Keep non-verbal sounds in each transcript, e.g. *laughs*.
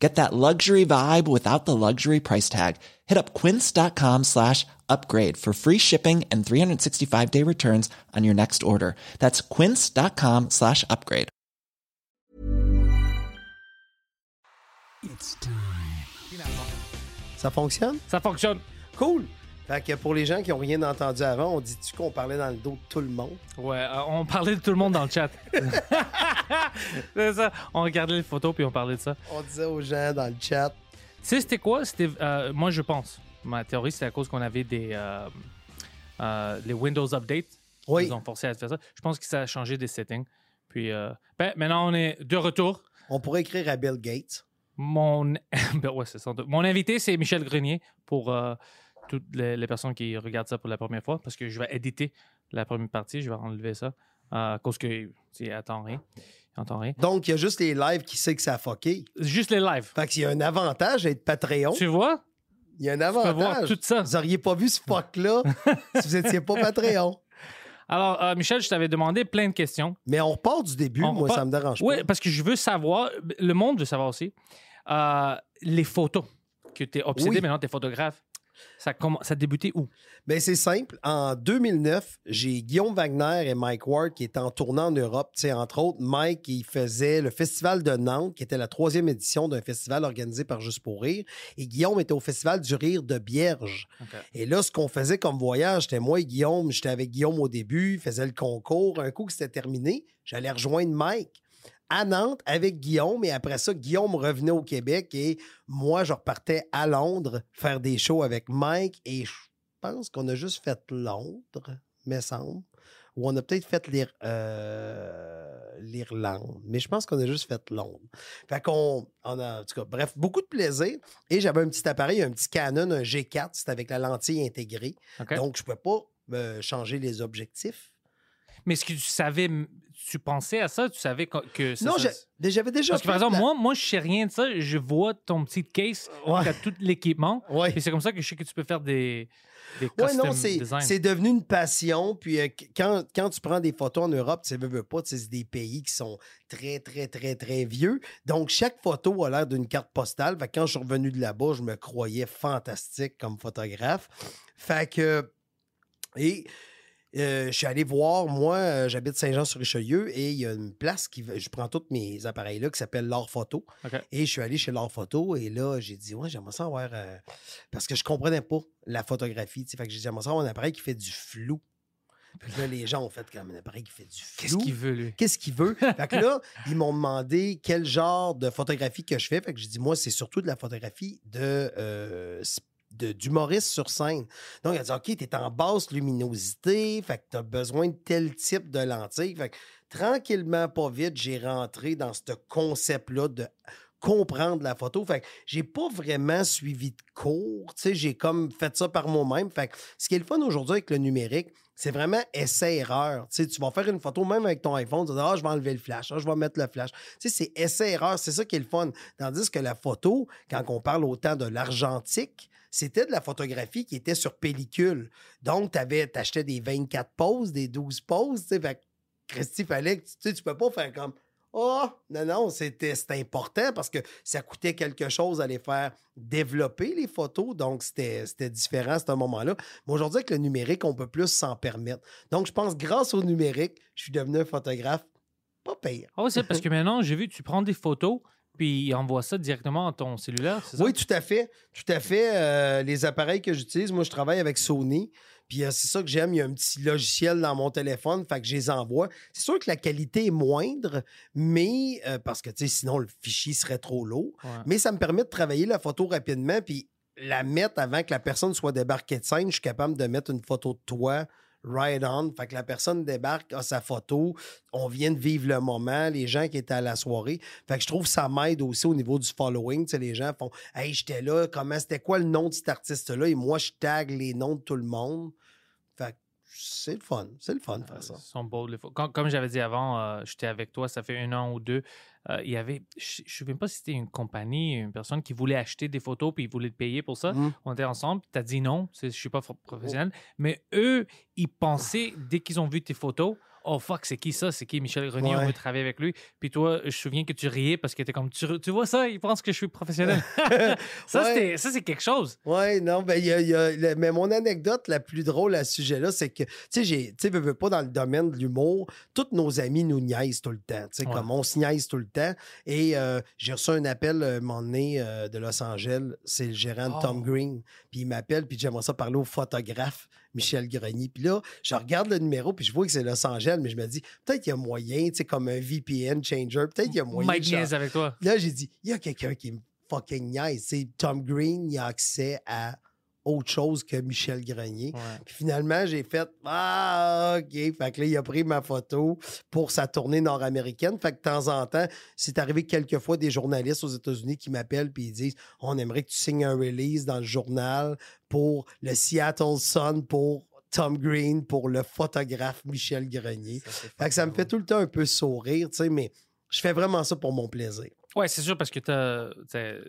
Get that luxury vibe without the luxury price tag. Hit up quince.com slash upgrade for free shipping and 365 day returns on your next order. That's quince.com slash upgrade. It's time. Ça fonctionne? Ça fonctionne. Cool! Fait que pour les gens qui n'ont rien entendu avant, on dit-tu qu'on parlait dans le dos de tout le monde? Ouais, euh, on parlait de tout le monde dans le chat. *laughs* c'est ça. On regardait les photos puis on parlait de ça. On disait aux gens dans le chat. Tu sais, c'était quoi? C'était, euh, moi, je pense. Ma théorie, c'est à cause qu'on avait des. euh, les Windows Update. Oui. Ils ont forcé à faire ça. Je pense que ça a changé des settings. Puis, ben, maintenant, on est de retour. On pourrait écrire à Bill Gates. Mon, *laughs* ben ouais, c'est ça. Mon invité, c'est Michel Grenier pour toutes les, les personnes qui regardent ça pour la première fois parce que je vais éditer la première partie. Je vais enlever ça euh, à cause que tu attends rien. Rien. Donc, il y a juste les lives qui sait que ça a fucké. Juste les lives. Fait qu'il y a un avantage à être Patreon. Tu vois? Il y a un peux voir avantage. tout ça. Vous auriez pas vu ce fuck-là *laughs* si vous étiez pas Patreon. Alors, euh, Michel, je t'avais demandé plein de questions. Mais on repart du début, On moi, repart- ça me dérange Oui, pas. parce que je veux savoir, le monde veut savoir aussi, euh, les photos que tu es obsédé Oui. maintenant, tu es photographe. Ça, ça a débuté où? Ben, c'est simple. En 2009, j'ai Guillaume Wagner et Mike Ward qui étaient en tournant en Europe. Tu sais, entre autres, Mike, il faisait le Festival de Nantes, qui était la troisième édition d'un festival organisé par Juste pour rire. Et Guillaume était au Festival du rire de Bierge. Et là, ce qu'on faisait comme voyage, c'était moi et Guillaume. J'étais avec Guillaume au début, il faisait le concours. Un coup que c'était terminé, j'allais rejoindre Mike à Nantes avec Guillaume. Et après ça, Guillaume revenait au Québec et moi, je repartais à Londres faire des shows avec Mike. Et je pense qu'on a juste fait Londres, me semble. Ou on a peut-être fait euh, l'Irlande. Mais je pense qu'on a juste fait Londres. Fait qu'on on a, en tout cas, bref, beaucoup de plaisir. Et j'avais un petit appareil, un petit Canon, un G4, c'était avec la lentille intégrée. Donc, je ne pouvais pas euh, changer les objectifs. Mais est-ce que tu savais, tu pensais à ça? Tu savais que, ça, non, ça- j'avais déjà Parce que par exemple, la- moi, moi, je sais rien de ça. Je vois ton petit case, Ouais. tout l'équipement. Ouais. Et c'est comme ça que je sais que tu peux faire des, des Ouais, non, c'est, devenu une passion. Puis euh, qu- quand, quand tu prends des photos en Europe, tu sais, veux, veux pas, c'est des pays qui sont très, très, très, très vieux. Donc, chaque photo a l'air d'une carte postale. Fait que quand je suis revenu de là-bas, je me croyais fantastique comme photographe. Fait que. Et. Euh, je suis allé voir, moi, euh, j'habite Saint-Jean-sur-Richelieu et il y a une place qui. Je prends tous mes appareils-là qui s'appelle L'Art Photo. Et je suis allé chez L'Art Photo et là, j'ai dit, ouais, j'aimerais ça avoir. euh, Parce que je comprenais pas la photographie. tu sais. Fait que j'ai dit, j'aimerais ça avoir un appareil qui fait du flou. Puis là, les gens ont fait comme un appareil qui fait du flou. Qu'est-ce qu'il veut, lui? Qu'est-ce qu'il veut? fait que là, *laughs* ils m'ont demandé quel genre de photographie que je fais. Fait que j'ai dit, moi, c'est surtout de la photographie de. euh, d'humoriste sur scène. Donc, a dit, OK, tu es en basse luminosité, fait que tu as besoin de tel type de lentille. Fait que tranquillement, pas vite, j'ai rentré dans ce concept-là de comprendre la photo. Fait que j'ai pas vraiment suivi de cours. J'ai comme fait ça par moi-même. Fait que ce qui est le fun aujourd'hui avec le numérique, c'est vraiment essai-erreur. Tu vas faire une photo même avec ton iPhone, tu vas dire, ah, je vais enlever le flash, ah, je vais mettre le flash. Tu sais, c'est essai-erreur, c'est ça qui est le fun. Tandis que la photo, quand on parle autant de l'argentique, c'était de la photographie qui était sur pellicule. Donc, tu achetais des 24 poses, des 12 poses, fait que, Christy, fallait que tu tu peux pas faire comme Oh, non, non, c'était important parce que ça coûtait quelque chose à les faire développer les photos. Donc, c'était différent à ce moment-là. Mais aujourd'hui, avec le numérique, on peut plus s'en permettre. Donc, je pense, grâce au numérique, je suis devenu un photographe pas pire. Ah oui, c'est parce que maintenant, j'ai vu, tu prends des photos, puis il envoie ça directement à ton cellulaire, c'est ça? Oui, tout à fait. Tout à fait. Euh, les appareils que j'utilise, moi, je travaille avec Sony. Puis euh, c'est ça que j'aime. Il y a un petit logiciel dans mon téléphone, fait que je les envoie. C'est sûr que la qualité est moindre, mais euh, parce que sinon le fichier serait trop lourd. Ouais. Mais ça me permet de travailler la photo rapidement, puis la mettre avant que la personne soit débarquée de scène. Je suis capable de mettre une photo de toi right on. Fait que la personne débarque, a sa photo, on vient de vivre le moment, les gens qui étaient à la soirée. Fait que je trouve que ça m'aide aussi au niveau du following. Tu sais, les gens font Hey, j'étais là, comment c'était quoi le nom de cet artiste-là? Et moi, je tag les noms de tout le monde. C'est le fun. C'est le fun de faire ça. Ils sont beaux. Comme, comme j'avais dit avant, euh, j'étais avec toi, ça fait un an ou deux. euh, il y avait, je ne me souviens pas si c'était une compagnie, une personne qui voulait acheter des photos puis ils voulaient te payer pour ça. Mm. On était ensemble, tu as dit non, c'est- je suis pas professionnel. Mais eux, ils pensaient, dès qu'ils ont vu tes photos, oh fuck, c'est qui ça? C'est qui Michel Grenier? On veut travailler avec lui. Puis toi, je me souviens que tu riais parce que tu comme, tu, tu vois ça, ils pensent que je suis professionnel. *laughs* ça, Ouais. ça, c'est quelque chose. Ouais, non, ben, il y a, il y a- le- mais mon anecdote la plus drôle à ce sujet-là, c'est que, tu sais, j'ai, tu veux, veux pas dans le domaine de l'humour, tous nos amis nous niaisent tout le temps, tu sais, Ouais. comme on se niaise tout le temps. Et euh, j'ai reçu un appel, euh, moment donné, euh, de Los Angeles, c'est le gérant de Tom Oh. Green, puis il m'appelle, puis j'aimerais ça parler au photographe Michel Grenier. Puis là, je regarde le numéro, puis je vois que c'est Los Angeles, mais je me dis, peut-être qu'il y a moyen, tu sais, comme un VPN changer, peut-être qu'il y a moyen. Mike niaise avec toi. Là, j'ai dit, il y a quelqu'un qui me fucking niaise. C'est Tom Green, il a accès à autre chose que Michel Grenier. Ouais. Puis finalement, j'ai fait Ah, OK. Fait que là, il a pris ma photo pour sa tournée nord-américaine. Fait que de temps en temps, c'est arrivé quelquefois des journalistes aux États-Unis qui m'appellent puis ils disent On aimerait que tu signes un release dans le journal pour le Seattle Sun, pour Tom Green, pour le photographe Michel Grenier. Ça, Fait que ça me fait tout le temps un peu sourire, tu sais, mais je fais vraiment ça pour mon plaisir. Ouais, c'est sûr, parce que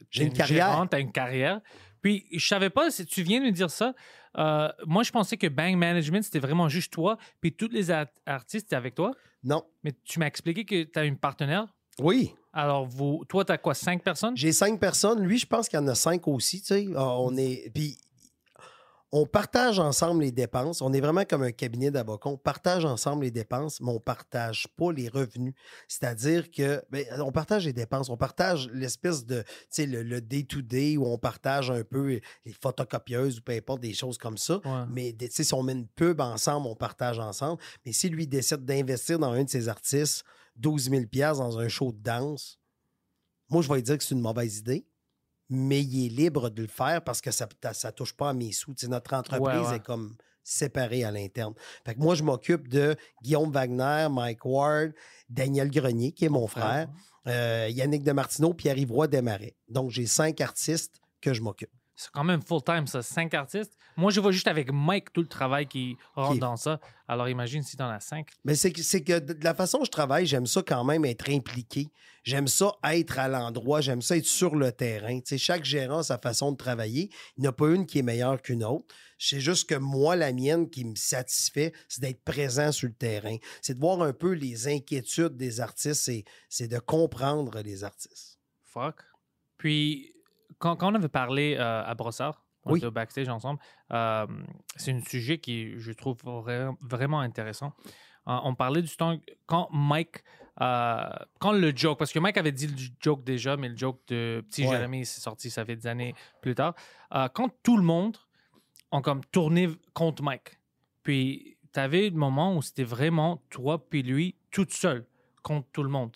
J'ai t'es une carrière. Tu as une carrière. Puis, je savais pas, si tu viens de me dire ça, euh, moi, je pensais que Bang Management, c'était vraiment juste toi, puis tous les art- artistes étaient avec toi. Non. Mais tu m'as expliqué que tu as une partenaire. Oui. Alors, vous, toi, tu as quoi, cinq personnes? J'ai cinq personnes. Lui, je pense qu'il y en a cinq aussi. Tu sais. Ah, On est. Puis on partage ensemble les dépenses. On est vraiment comme un cabinet d'avocats. On partage ensemble les dépenses, mais on ne partage pas les revenus. C'est-à-dire que ben, on partage les dépenses. On partage l'espèce de tu sais, le day-to-day où on partage un peu les photocopieuses ou peu importe des choses comme ça. Ouais. Mais si on met une pub ensemble, on partage ensemble. Mais si lui décide d'investir dans un de ses artistes 12 000 dans un show de danse, moi, je vais lui dire que c'est une mauvaise idée. Mais il est libre de le faire parce que ça ne touche pas à mes sous. Notre entreprise Ouais, ouais. est comme séparée à l'interne. Fait que moi, je m'occupe de Guillaume Wagner, Mike Ward, Daniel Grenier, qui est mon frère, euh, Yannick Demartino, Pierre-Yves Roy Desmarais. Donc, j'ai cinq artistes que je m'occupe. C'est quand même full-time, ça, cinq artistes. Moi, je vois juste avec Mike tout le travail qui rentre Qui- dans ça. Alors, imagine si tu en as cinq. Mais c'est que, c'est que de la façon dont je travaille, j'aime ça quand même être impliqué. J'aime ça être à l'endroit. J'aime ça être sur le terrain. Tu sais, chaque gérant a sa façon de travailler. Il n'y en a pas une qui est meilleure qu'une autre. C'est juste que moi, la mienne qui me satisfait, c'est d'être présent sur le terrain. C'est de voir un peu les inquiétudes des artistes. C'est, c'est de comprendre les artistes. Fuck. Puis, quand, quand on avait parlé euh, à Brossard, on Oui. était au backstage ensemble, euh, c'est un sujet qui, je trouve, vra- vraiment intéressant. Euh, on parlait du temps quand Mike, quand le joke, parce que Mike avait dit le joke déjà, mais le joke de Petit Ouais. Jérémy, c'est sorti, ça fait des années plus tard. Quand tout le monde ont comme tourné contre Mike, puis tu avais le moment où c'était vraiment toi puis lui toute seule contre tout le monde.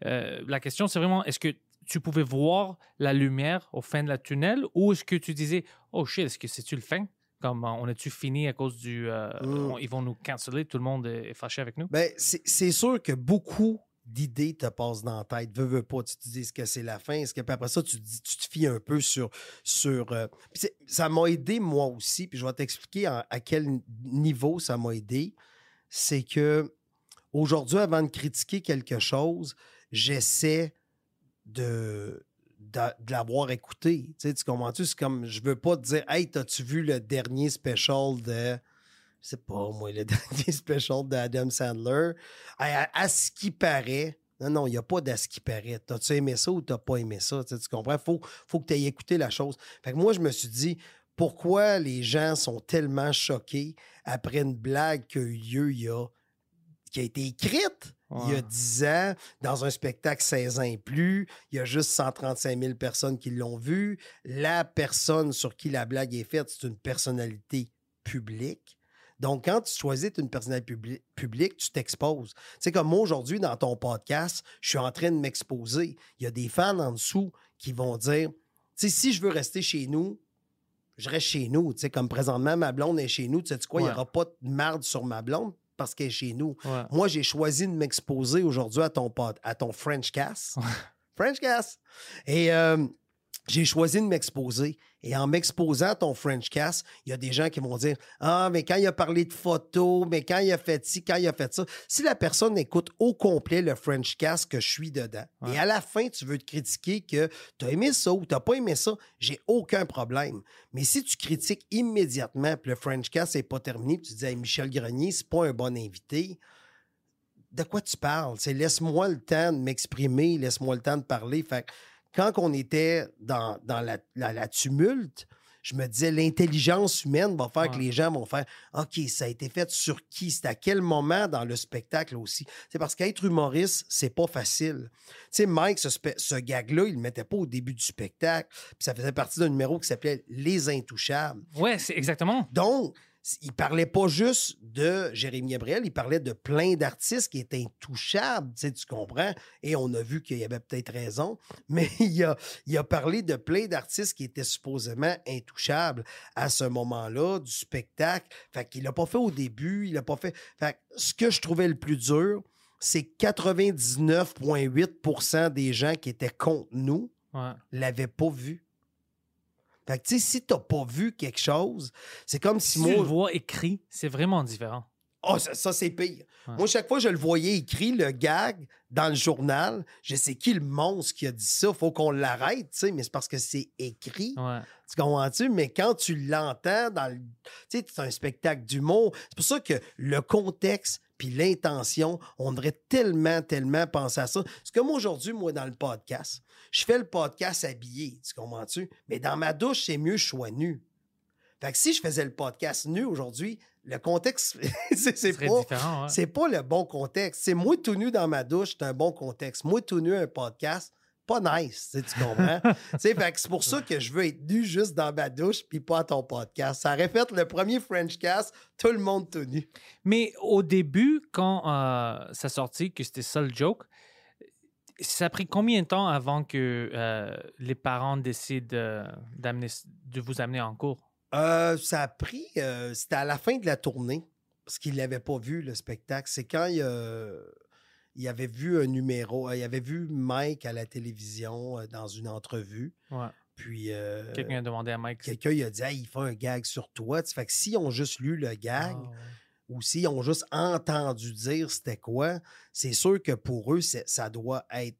La question, c'est vraiment, est-ce que tu pouvais voir la lumière au fin de la tunnel ou est-ce que tu disais, oh shit, est-ce que c'est-tu le fin? Comme euh, on a-tu fini à cause du. euh, Mm. ils vont nous canceller, tout le monde est est fâché avec nous? Ben, c'est sûr que beaucoup d'idées te passent dans la tête. Veux, veux pas. Tu te dis, est-ce que c'est la fin? Est-ce que puis après ça, tu, dis- tu te fies un peu sur. sur euh, ça m'a aidé, moi aussi. Puis je vais t'expliquer à quel niveau ça m'a aidé. C'est que aujourd'hui, avant de critiquer quelque chose, j'essaie de. De, l'avoir écouté. Tu, sais, tu comprends-tu? C'est comme, je veux pas te dire, hey, t'as-tu vu le dernier special de je sais pas, moi, le *laughs* dernier special d'Adam Sandler? À, à- ce qui paraît, non, non, il n'y a pas d'à ce qui paraît. T'as-tu aimé ça ou t'as pas aimé ça? Tu, sais, tu comprends? Faut, faut que tu aies écouté la chose. Fait que moi, je me suis dit, pourquoi les gens sont tellement choqués après une blague qui a eu lieu qui a été écrite? Il y a Ouais. 10 ans dans un spectacle 16 ans et plus. Il y a juste 135 000 personnes qui l'ont vu. La personne sur qui la blague est faite, c'est une personnalité publique. Donc, quand tu choisis une personnalité publi- publique, tu t'exposes. Sais, comme moi, aujourd'hui, dans ton podcast, je suis en train de m'exposer. Il y a des fans en dessous qui vont dire, tu sais, si je veux rester chez nous, je reste chez nous. Tu sais, comme présentement, ma blonde est chez nous. Tu sais quoi, il n'y aura pas de marde sur ma blonde parce qu'elle est chez nous. Ouais. Moi, j'ai choisi de m'exposer aujourd'hui à ton pod, à ton French Cast. French Cast. Et euh, j'ai choisi de m'exposer. Et en m'exposant à ton French Cast, il y a des gens qui vont dire Ah, mais quand il a parlé de photos, mais quand il a fait ci, quand il a fait ça. Si la personne écoute au complet le French Cast que je suis dedans, Ouais. et à la fin, tu veux te critiquer que tu as aimé ça ou tu n'as pas aimé ça, j'ai aucun problème. Mais si tu critiques immédiatement, puis le French Cast n'est pas terminé, puis tu dis Hey, Michel Grenier, c'est pas un bon invité, de quoi tu parles? C'est laisse-moi le temps de m'exprimer, laisse-moi le temps de parler. Fait que quand on était dans, dans la, la- la tumulte, je me disais l'intelligence humaine va faire que les gens vont faire OK, ça a été fait sur qui? C'est à quel moment dans le spectacle aussi? C'est parce qu'être humoriste, c'est pas facile. Tu sais, Mike, ce, ce gag-là, il le mettait pas au début du spectacle. Puis ça faisait partie d'un numéro qui s'appelait Les Intouchables. Ouais, c'est exactement. Donc, il parlait pas juste de Jérémy Gabriel, il parlait de plein d'artistes qui étaient intouchables, tu sais, tu comprends? Et on a vu qu'il y avait peut-être raison, *laughs* mais il a, il a parlé de plein d'artistes qui étaient supposément intouchables à ce moment-là du spectacle. Fait qu'il l'a pas fait au début, il l'a pas fait. Fait que ce que je trouvais le plus dur, c'est 99,8% des gens qui étaient contre nous Ouais. l'avaient pas vu. Fait que, tu sais, si t'as pas vu quelque chose, c'est comme si Si tu le moi. vois écrit, c'est vraiment différent. Oh, ça, ça, c'est pire. Ouais. Moi, chaque fois je le voyais écrit, le gag, dans le journal, je sais qui le monstre qui a dit ça, faut qu'on l'arrête, tu sais, mais c'est parce que c'est écrit. Ouais. Tu comprends-tu? Mais quand tu l'entends dans le. Tu sais, c'est un spectacle d'humour. C'est pour ça que le contexte puis l'intention, on devrait tellement, tellement penser à ça. C'est comme aujourd'hui, moi, dans le podcast. Je fais le podcast habillé, tu comprends-tu? Mais dans ma douche, c'est mieux que je sois nu. Fait que si je faisais le podcast nu aujourd'hui, le contexte, *laughs* c'est pas. ouais. Pas le bon contexte. C'est moi tout nu dans ma douche, c'est un bon contexte. Moi tout nu un podcast, pas nice, tu sais, tu comprends? *laughs* Tu sais, c'est pour ça que je veux être nu juste dans ma douche puis pas à ton podcast. Ça aurait fait le premier French cast, tout le monde tout nu. Mais au début, quand euh, ça sortit, que c'était ça le joke, ça a pris combien de temps avant que euh, les parents décident euh, de vous amener en cours? Euh, ça a pris, c'était à la fin de la tournée, parce qu'il l'avait pas vu, le spectacle. C'est quand il, il avait vu un numéro, euh, il avait vu Mike à la télévision euh, dans une entrevue. Ouais. Puis euh, Quelqu'un a demandé à Mike. quelqu'un il a dit Hey, il fait un gag sur toi. Tu sais, Fait que s'ils ont juste lu le gag, Ah, ouais. ou s'ils ont juste entendu dire c'était quoi, c'est sûr que pour eux, ça doit être.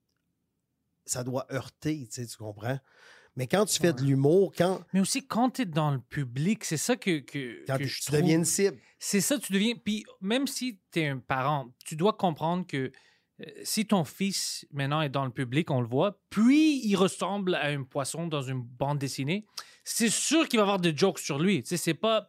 Ça doit heurter, tu sais, tu comprends? Mais quand tu fais de l'humour, quand, Mais aussi, quand tu es dans le public, c'est ça que, que, quand que tu je tu trouve- deviens une cible. C'est ça, tu deviens. Puis même si tu es un parent, tu dois comprendre que euh, si ton fils maintenant est dans le public, on le voit, puis il ressemble à un poisson dans une bande dessinée, c'est sûr qu'il va avoir des jokes sur lui. Tu sais, c'est pas.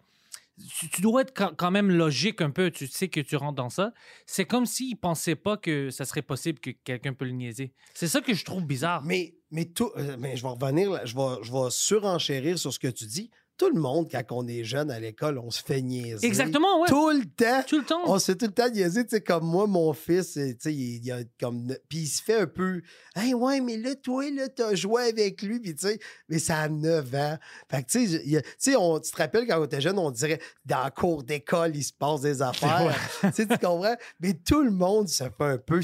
Tu, tu dois être quand quand même logique un peu. Tu sais que tu rentres dans ça. C'est comme s'il pensait pas que ça serait possible que quelqu'un peut le niaiser. C'est ça que je trouve bizarre. Mais, mais, tout, euh, mais je vais revenir, là, je vais, je vais surenchérir sur ce que tu dis. Tout le monde, quand on est jeune à l'école, on se fait niaiser. Exactement, ouais. Tout le temps. Tout le temps. On se fait tout le temps niaiser, tu sais, comme moi, mon fils, tu sais, il, il a comme... Puis il se fait un peu... Hey, ouais, mais là, toi, là, t'as joué avec lui, puis tu sais, mais ça a 9 ans. Fait que, tu sais, il tu sais, on- tu te rappelles, quand on était jeune, on dirait, dans la cour d'école, il se passe des *laughs* affaires. tu sais, tu comprends? Mais tout le monde se fait un peu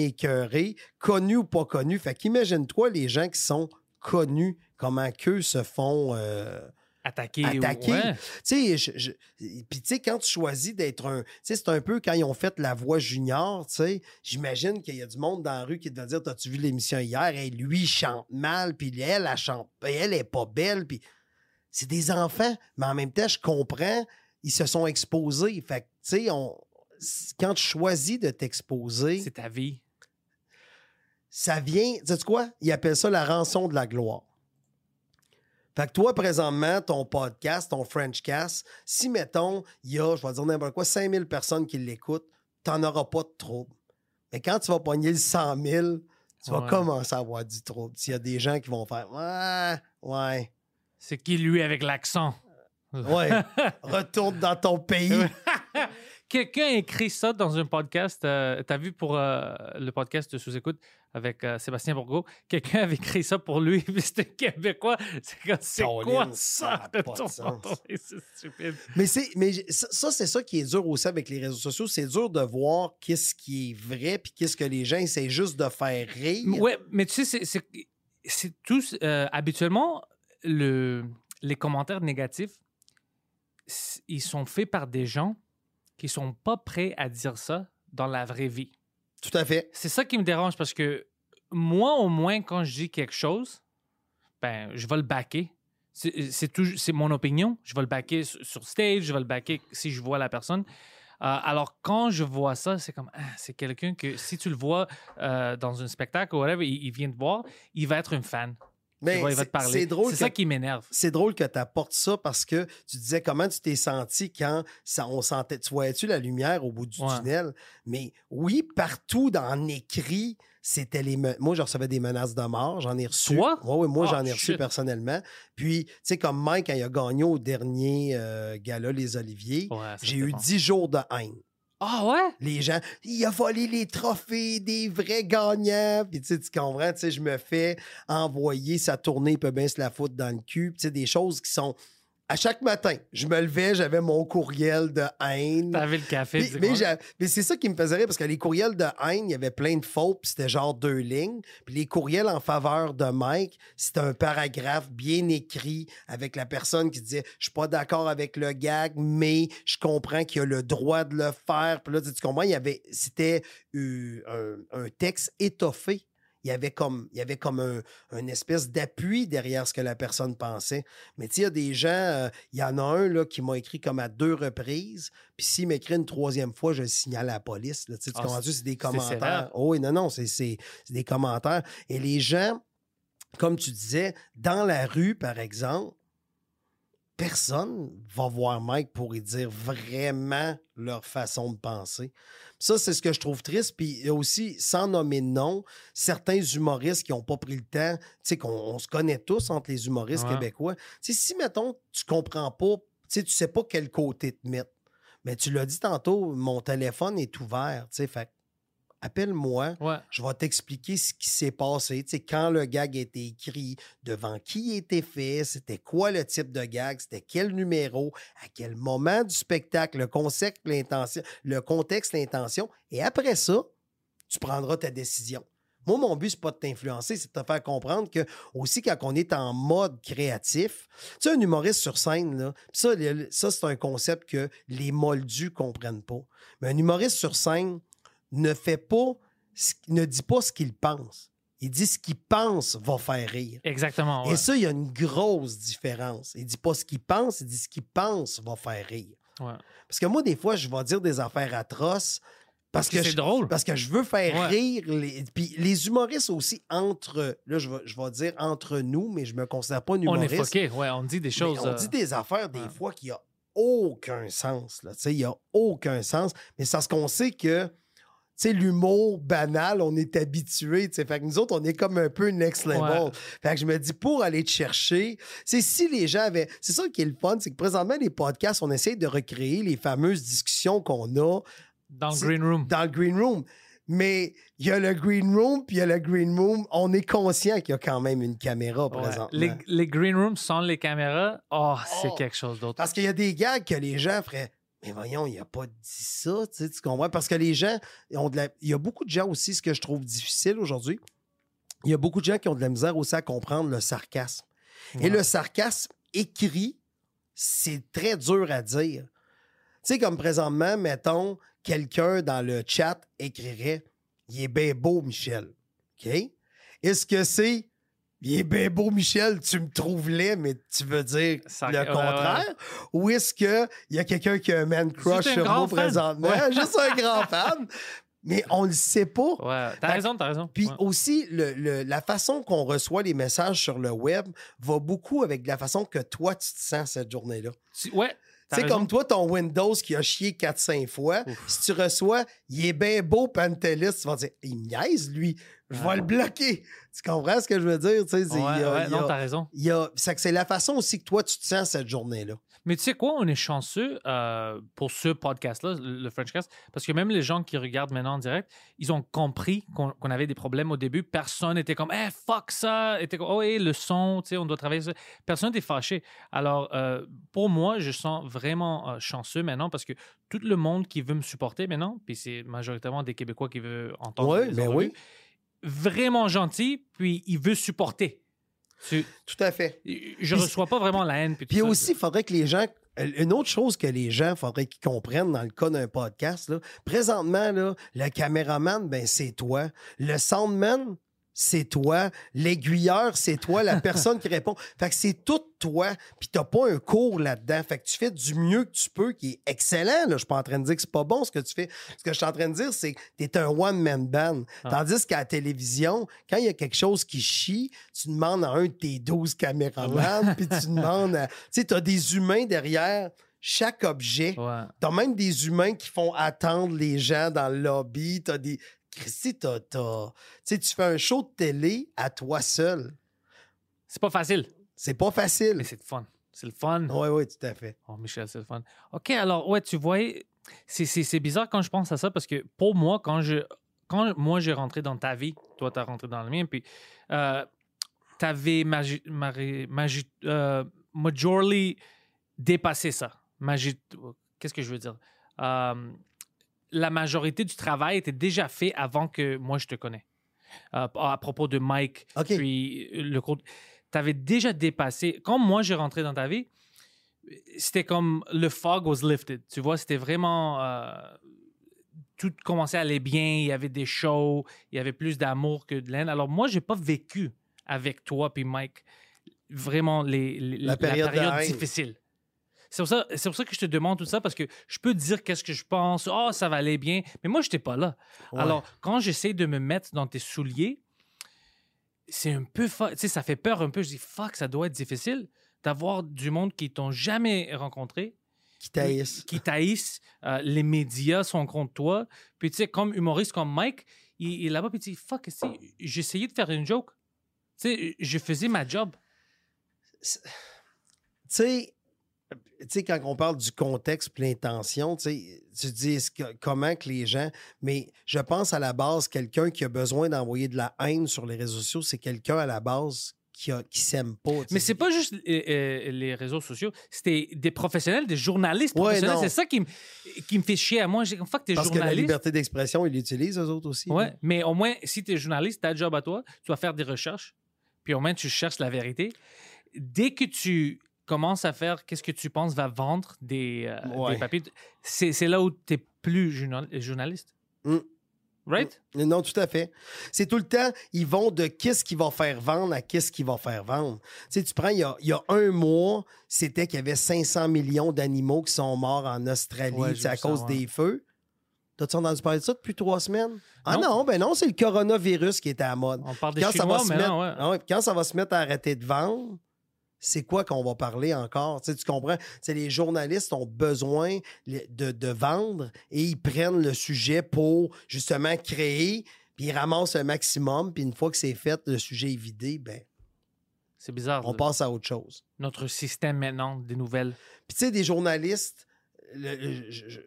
semi-écœuré, connu ou pas connu. Fait qu'imagine-toi les gens qui sont connus, comment qu'eux se font... euh, Attaquer. attaquer. ouais. Tu sais, puis tu sais, quand tu choisis d'être un. Tu sais, c'est un peu quand ils ont fait la voix junior, tu sais, j'imagine qu'il y a du monde dans la rue qui te va dire T'as-tu vu l'émission hier? Et lui, il chante mal, puis elle, elle chante. Elle est pas belle, puis. C'est des enfants, mais en même temps, je comprends, ils se sont exposés. Fait que, tu sais, on. Quand tu choisis de t'exposer, C'est ta vie. ça vient. Tu sais quoi? Ils appellent ça la rançon de la gloire. Fait que toi, présentement, ton podcast, ton Frenchcast, si, mettons, il y a, je vais dire n'importe quoi, 5000 personnes qui l'écoutent, t'en auras pas de trouble. Mais quand tu vas pogner le 100 000, tu vas Ouais. commencer à avoir du trouble. S'il y a des gens qui vont faire Ouais, ouais, C'est qui, lui, avec l'accent? ouais, *laughs* retourne dans ton pays. *laughs* Quelqu'un écrit ça dans un podcast. euh, T'as vu pour euh, le podcast de Sous-Écoute? Avec euh, Sébastien Bourgault? Quelqu'un avait écrit ça pour lui, *laughs* puis c'était québécois. C'est comme, c'est quoi ça? de Ton-. *laughs* C'est stupide. Mais c'est mais ça, c'est ça qui est dur aussi avec les réseaux sociaux. C'est dur de voir qu'est-ce qui est vrai puis qu'est-ce que les gens essaient juste de faire rire. Ouais, mais tu sais, c'est- tous. euh, habituellement, le, les commentaires négatifs, ils sont faits par des gens qui sont pas prêts à dire ça dans la vraie vie. C'est ça qui me dérange parce que moi, au moins, quand je dis quelque chose, ben, je vais le backer. C'est mon opinion. Je vais le backer sur sur stage, je vais le backer si je vois la personne. Euh, alors, quand je vois ça, c'est comme, ah, c'est quelqu'un que si tu le vois euh, dans un spectacle ou whatever, il, il vient te voir, il va être un fan. Mais c'est- drôle C'est que- ça qui m'énerve. C'est drôle que tu apportes ça parce que tu disais comment tu t'es senti quand ça, on sentait. Tu voyais-tu la lumière au bout du Ouais. tunnel? Mais oui, partout dans l'écrit, c'était les. Moi, je recevais des menaces de mort. J'en ai reçu. Toi? Oui, oui, moi, Ah, j'en ai reçu shit. personnellement. Puis, tu sais, comme Mike, quand il a gagné au dernier euh, gala Les Oliviers, Ouais, j'ai eu bon. 10 jours de haine. Ah ouais? Les gens, il a volé les trophées des vrais gagnants. Puis tu sais, tu comprends, tu sais, je me fais envoyer sa tournée, il peut bien se la foutre dans le cul. Tu sais, des choses qui sont. À chaque matin, je me levais, j'avais mon courriel de haine. T'avais le café. Mais, mais c'est ça qui me faisait rire parce que les courriels de haine, il y avait plein de fautes, puis c'était genre deux lignes. Puis les courriels en faveur de Mike, c'était un paragraphe bien écrit avec la personne qui disait Je suis pas d'accord avec le gag, mais je comprends qu'il a le droit de le faire. Puis là, tu comprends, il y avait, c'était euh, un, un texte étoffé. Il y avait comme, il y avait comme un, une espèce d'appui derrière ce que la personne pensait. Mais tu sais, il y a des gens, euh, il y en a un là, qui m'a écrit comme à deux reprises. Puis s'il m'écrit une troisième fois, je le signale à la police. Là, Tu sais, Ah? C'est des commentaires. Oh oui, non, non, c'est des commentaires. Et les gens, comme tu disais, dans la rue, par exemple, personne va voir Mike pour y dire vraiment leur façon de penser. Ça, c'est ce que je trouve triste. Puis il y a aussi, sans nommer de nom, certains humoristes qui n'ont pas pris le temps, tu sais, qu'on on se connaît tous entre les humoristes Ouais. québécois. Tu sais, si, mettons, tu comprends pas, tu sais, tu sais pas quel côté te mettre, mais tu l'as dit tantôt, mon téléphone est ouvert, tu sais, fait appelle-moi, Ouais. je vais t'expliquer ce qui s'est passé, tu sais, quand le gag a été écrit, devant qui il était fait, c'était quoi le type de gag, c'était quel numéro, à quel moment du spectacle, le concept, l'intention, le contexte, l'intention, et après ça, tu prendras ta décision. Moi, mon but, c'est pas de t'influencer, c'est de te faire comprendre que aussi quand on est en mode créatif, tu sais, un humoriste sur scène, là, ça c'est un concept que les moldus comprennent pas. Mais un humoriste sur scène ne fait pas, ne dit pas ce qu'il pense. Il dit ce qu'il pense va faire rire. Exactement. ouais. Et ça, il y a une grosse différence. Il dit pas ce qu'il pense, il dit ce qu'il pense va faire rire. Ouais. Parce que moi, des fois, je vais dire des affaires atroces parce que, c'est je, drôle. parce que je veux faire Ouais. rire. Les, puis les humoristes aussi, entre. Là, je vais, je vais dire entre nous, mais je me considère pas un On humoriste. est foqué. Ouais, on dit des choses. on euh, dit des affaires des fois qui a aucun sens. Là. Tu sais, Il n'y a aucun sens. Mais c'est parce qu'on sait que sais, l'humour banal, on est habitué. tu sais. Fait que nous autres, on est comme un peu next level. Ouais. Fait que je me dis, pour aller te chercher, c'est si les gens avaient. C'est ça qui est le fun, c'est que présentement, les podcasts, on essaie de recréer les fameuses discussions qu'on a Dans le green room. dans le green room. Mais il y a le green room, puis il y a le green room. On est conscient qu'il y a quand même une caméra Ouais. présentement. Les, les green rooms sans les caméras, oh, c'est Oh. quelque chose d'autre. Parce qu'il y a des gags que les gens feraient. Mais voyons, il a pas dit ça, tu, sais, tu comprends? Parce que les gens ont de la... Il y a beaucoup de gens aussi, ce que je trouve difficile aujourd'hui, il y a beaucoup de gens qui ont de la misère aussi à comprendre le sarcasme. Et le sarcasme écrit, c'est très dur à dire. Tu sais, comme présentement, mettons, quelqu'un dans le chat écrirait Il est bien beau, Michel. OK? Est-ce que c'est Il est bien beau, Michel, tu me trouves laid, mais tu veux dire le ouais, contraire? Ou est-ce qu'il y a quelqu'un qui a un man crush sur fan. présentement? Ouais. *laughs* Juste un grand *laughs* fan. Mais on le sait pas. Ouais, t'as raison, t'as raison. Puis Ouais. aussi, le- le- la façon qu'on reçoit les messages sur le web va beaucoup avec la façon que toi, tu te sens cette journée-là. Ouais. C'est raison. comme toi, ton Windows qui a chié 4-5 fois. Ouf. Si tu reçois, il est bien beau, Pantelis, tu vas dire, il me niaise, lui. Je vais le bloquer. Tu comprends ce que je veux dire? Tu sais, c'est- Ouais, il y a- ouais, il y a- non, t'as raison. il y a- c'est que c'est la façon aussi que toi, tu te sens cette journée-là. Mais tu sais quoi, on est chanceux euh, pour ce podcast-là, le Frenchcast, parce que même les gens qui regardent maintenant en direct, ils ont compris qu'on avait des problèmes au début. Personne n'était comme, eh, fuck ça, était comme, oh, hey, le son, tu sais, on doit travailler ça. Personne n'était fâché. Alors, euh, pour moi, je sens vraiment euh, chanceux maintenant parce que tout le monde qui veut me supporter maintenant, puis c'est majoritairement des Québécois qui veulent entendre Ouais, les ben oui. vraiment gentil, puis il veut supporter. Tu- Tout à fait. je reçois pas vraiment la haine. Puis, aussi, il faudrait que les gens. Une autre chose que les gens, faudrait qu'ils comprennent dans le cas d'un podcast, là, présentement, là, le caméraman, ben, c'est toi. Le soundman, c'est toi. L'aiguilleur, c'est toi. La personne qui répond. *laughs* Fait que c'est tout toi. Puis t'as pas un cours là-dedans. Fait que tu fais du mieux que tu peux, qui est excellent. Là. Je suis pas en train de dire que c'est pas bon ce que tu fais. Ce que je suis en train de dire, c'est que t'es un one-man band. Ah. Tandis qu'à la télévision, quand il y a quelque chose qui chie, tu demandes à un de tes 12 caméramans, puis tu demandes à... Tu sais, t'as des humains derrière chaque objet. Ouais. T'as même des humains qui font attendre les gens dans le lobby. T'as des... Christy, t'as... t'as- Tu fais un show de télé à toi seul. C'est pas facile, C'est pas facile. mais c'est le fun. C'est le fun. Oui, oui, tout à fait. Oh, Michel, c'est le fun. OK, alors, ouais, tu vois, c'est- c'est c'est bizarre quand je pense à ça parce que pour moi, quand je quand moi j'ai rentré dans ta vie, toi, tu as rentré dans le mien, puis euh, tu avais magi, mari- magi- euh, majorly dépassé ça. Magi- Qu'est-ce que je veux dire? Euh, la majorité du travail était déjà fait avant que moi je te connais. Euh, à propos de Mike, puis le cours. Tu avais déjà dépassé. Quand moi j'ai rentré dans ta vie, c'était comme le fog was lifted. Tu vois, c'était vraiment. euh, tout commençait à aller bien. Il y avait des shows. Il y avait plus d'amour que de haine. Alors, moi, j'ai pas vécu avec toi puis Mike vraiment les, les- La période de haine. difficile. C'est pour, ça, c'est pour ça que je te demande tout ça, parce que je peux te dire qu'est-ce que je pense. Oh, ça va aller bien. Mais moi, je n'étais pas là. Ouais. Alors, quand j'essaie de me mettre dans tes souliers, c'est un peu... fa- Tu sais, ça fait peur un peu. Je dis, fuck, ça doit être difficile d'avoir du monde qui t'ont jamais rencontré, Qui taillissent. qui taillissent. euh, les médias sont contre toi. Puis, tu sais, comme humoriste comme Mike, il, il est là-bas, puis il dit, fuck, essayé de faire une joke? Tu sais, je faisais ma job. tu sais, tu sais, quand on parle du contexte et l'intention, tu dis que- comment que les gens. Mais je pense à la base, quelqu'un qui a besoin d'envoyer de la haine sur les réseaux sociaux, c'est quelqu'un à la base qui, a, qui s'aime pas. tu sais. Mais c'est pas juste euh, euh, les réseaux sociaux, c'était des professionnels, des journalistes professionnels. c'est ça qui me, qui me fait chier à moi. J'ai comme fuck, t'es Parce que la journaliste. liberté d'expression, ils l'utilisent, eux autres aussi. Ouais, là. mais au moins, si tu es journaliste, ta job à toi, tu vas faire des recherches, puis au moins tu cherches la vérité. Dès que tu commences à faire qu'est-ce que tu penses va vendre des, euh, Ouais. des papiers, c'est là où tu es plus journal- journaliste? Mm. Right? Non, tout à fait. C'est tout le temps, ils vont de qu'est-ce qui va faire vendre à qu'est-ce qui va faire vendre. Tu sais, tu prends, il y a, il y a un mois, c'était qu'il y avait 500 millions d'animaux qui sont morts en Australie Ouais, à cause ouais. des feux. T'as-tu entendu parler de ça depuis trois semaines? Ah Non. non, ben non, c'est le coronavirus qui était à la mode. On parle des Quand ça, Chinois, va se mais mettre, non, ouais. Ah quand ça va se mettre à arrêter de vendre, c'est quoi qu'on va parler encore? Tu, sais, tu comprends? C'est les journalistes ont besoin de, de vendre et ils prennent le sujet pour justement créer, puis ils ramassent un maximum, puis une fois que c'est fait, le sujet est vidé, ben, C'est bizarre. on passe à autre chose. Notre système maintenant des nouvelles. Puis tu sais, des journalistes, le- je, je,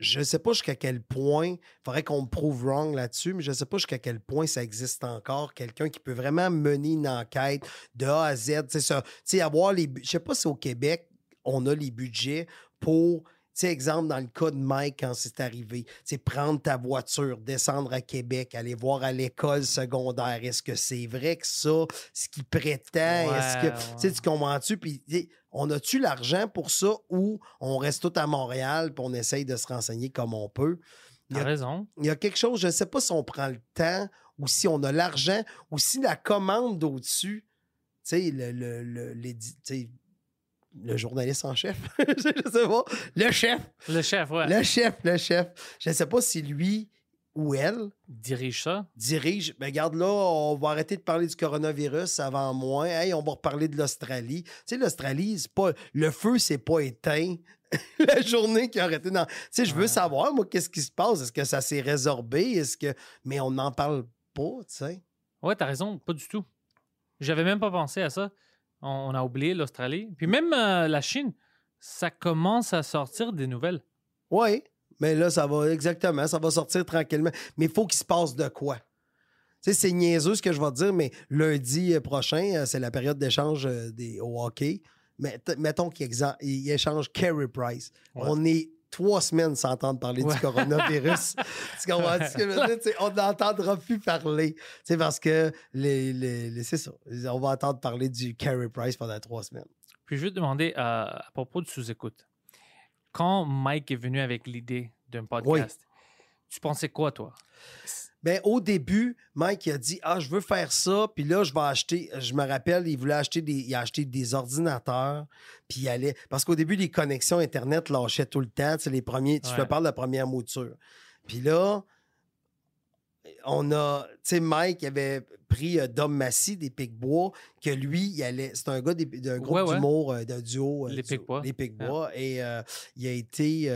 je sais pas jusqu'à quel point, il faudrait qu'on me prouve wrong là-dessus, mais je sais pas jusqu'à quel point ça existe encore, quelqu'un qui peut vraiment mener une enquête de A à Z, tu sais, avoir les... Je sais pas si au Québec, on a les budgets pour... Tu sais, exemple, dans le cas de Mike, quand c'est arrivé, tu sais, prendre ta voiture, descendre à Québec, aller voir à l'école secondaire. Est-ce que c'est vrai que ça, ce qu'il prétend, est-ce que... Ouais, Tu sais, tu comprends-tu? Puis, on a-tu l'argent pour ça ou on reste tout à Montréal puis on essaye de se renseigner comme on peut? Il y a, raison. il y a quelque chose, je ne sais pas si on prend le temps ou si on a l'argent ou si la commande au-dessus, tu sais, le, le journaliste en chef, *laughs* je sais pas, le chef, Le chef, ouais. le chef, le chef. Je ne sais pas si lui ou elle Dirige ça? dirige. Ben, regarde là, on va arrêter de parler du coronavirus avant moi. Hey, on va reparler de l'Australie. Tu sais, l'Australie, c'est pas. Le feu, c'est pas éteint. *laughs* La journée qui a arrêté dans. Tu sais, je veux Ouais. savoir, moi, qu'est-ce qui se passe? Est-ce que ça s'est résorbé? Est-ce que. Mais on n'en parle pas, tu sais. Ouais, t'as raison, pas du tout. J'avais même pas pensé à ça. On, on a oublié l'Australie. Puis même euh, la Chine, ça commence à sortir des nouvelles. Oui, mais là, ça va exactement, ça va sortir tranquillement. Mais il faut qu'il se passe de quoi? Tu sais, c'est niaiseux ce que je vais te dire, mais lundi euh, prochain, euh, c'est la période d'échange des, au hockey. Mais mettons qu'il échange Carey Price. Ouais. On est trois semaines sans entendre parler Ouais. du coronavirus. *laughs* tu comprends ce que je veux dire? Tu sais, on n'entendra plus parler. C'est parce que les, les- les- c'est ça. On va entendre parler du Carey Price pendant trois semaines. Puis je veux te demander euh, à propos de sous-écoute. Quand Mike est venu avec l'idée d'un podcast, tu pensais quoi, toi? Ben, au début, Mike il a dit Ah, je veux faire ça, puis là, je vais acheter. Je me rappelle, il voulait acheter des, il a acheté des ordinateurs, puis il allait. Parce qu'au début, les connexions Internet lâchaient tout le temps. Tu sais, les premiers, tu Ouais. te parles de la première mouture. Puis là, on a. Tu sais, Mike avait pris euh, Dom Massy des Pic-Bois, que lui, il allait. C'est un gars d'un groupe Ouais, ouais. d'humour, euh, d'un duo. euh, Les Pic-Bois. Les Pic-Bois. Et euh, il a été.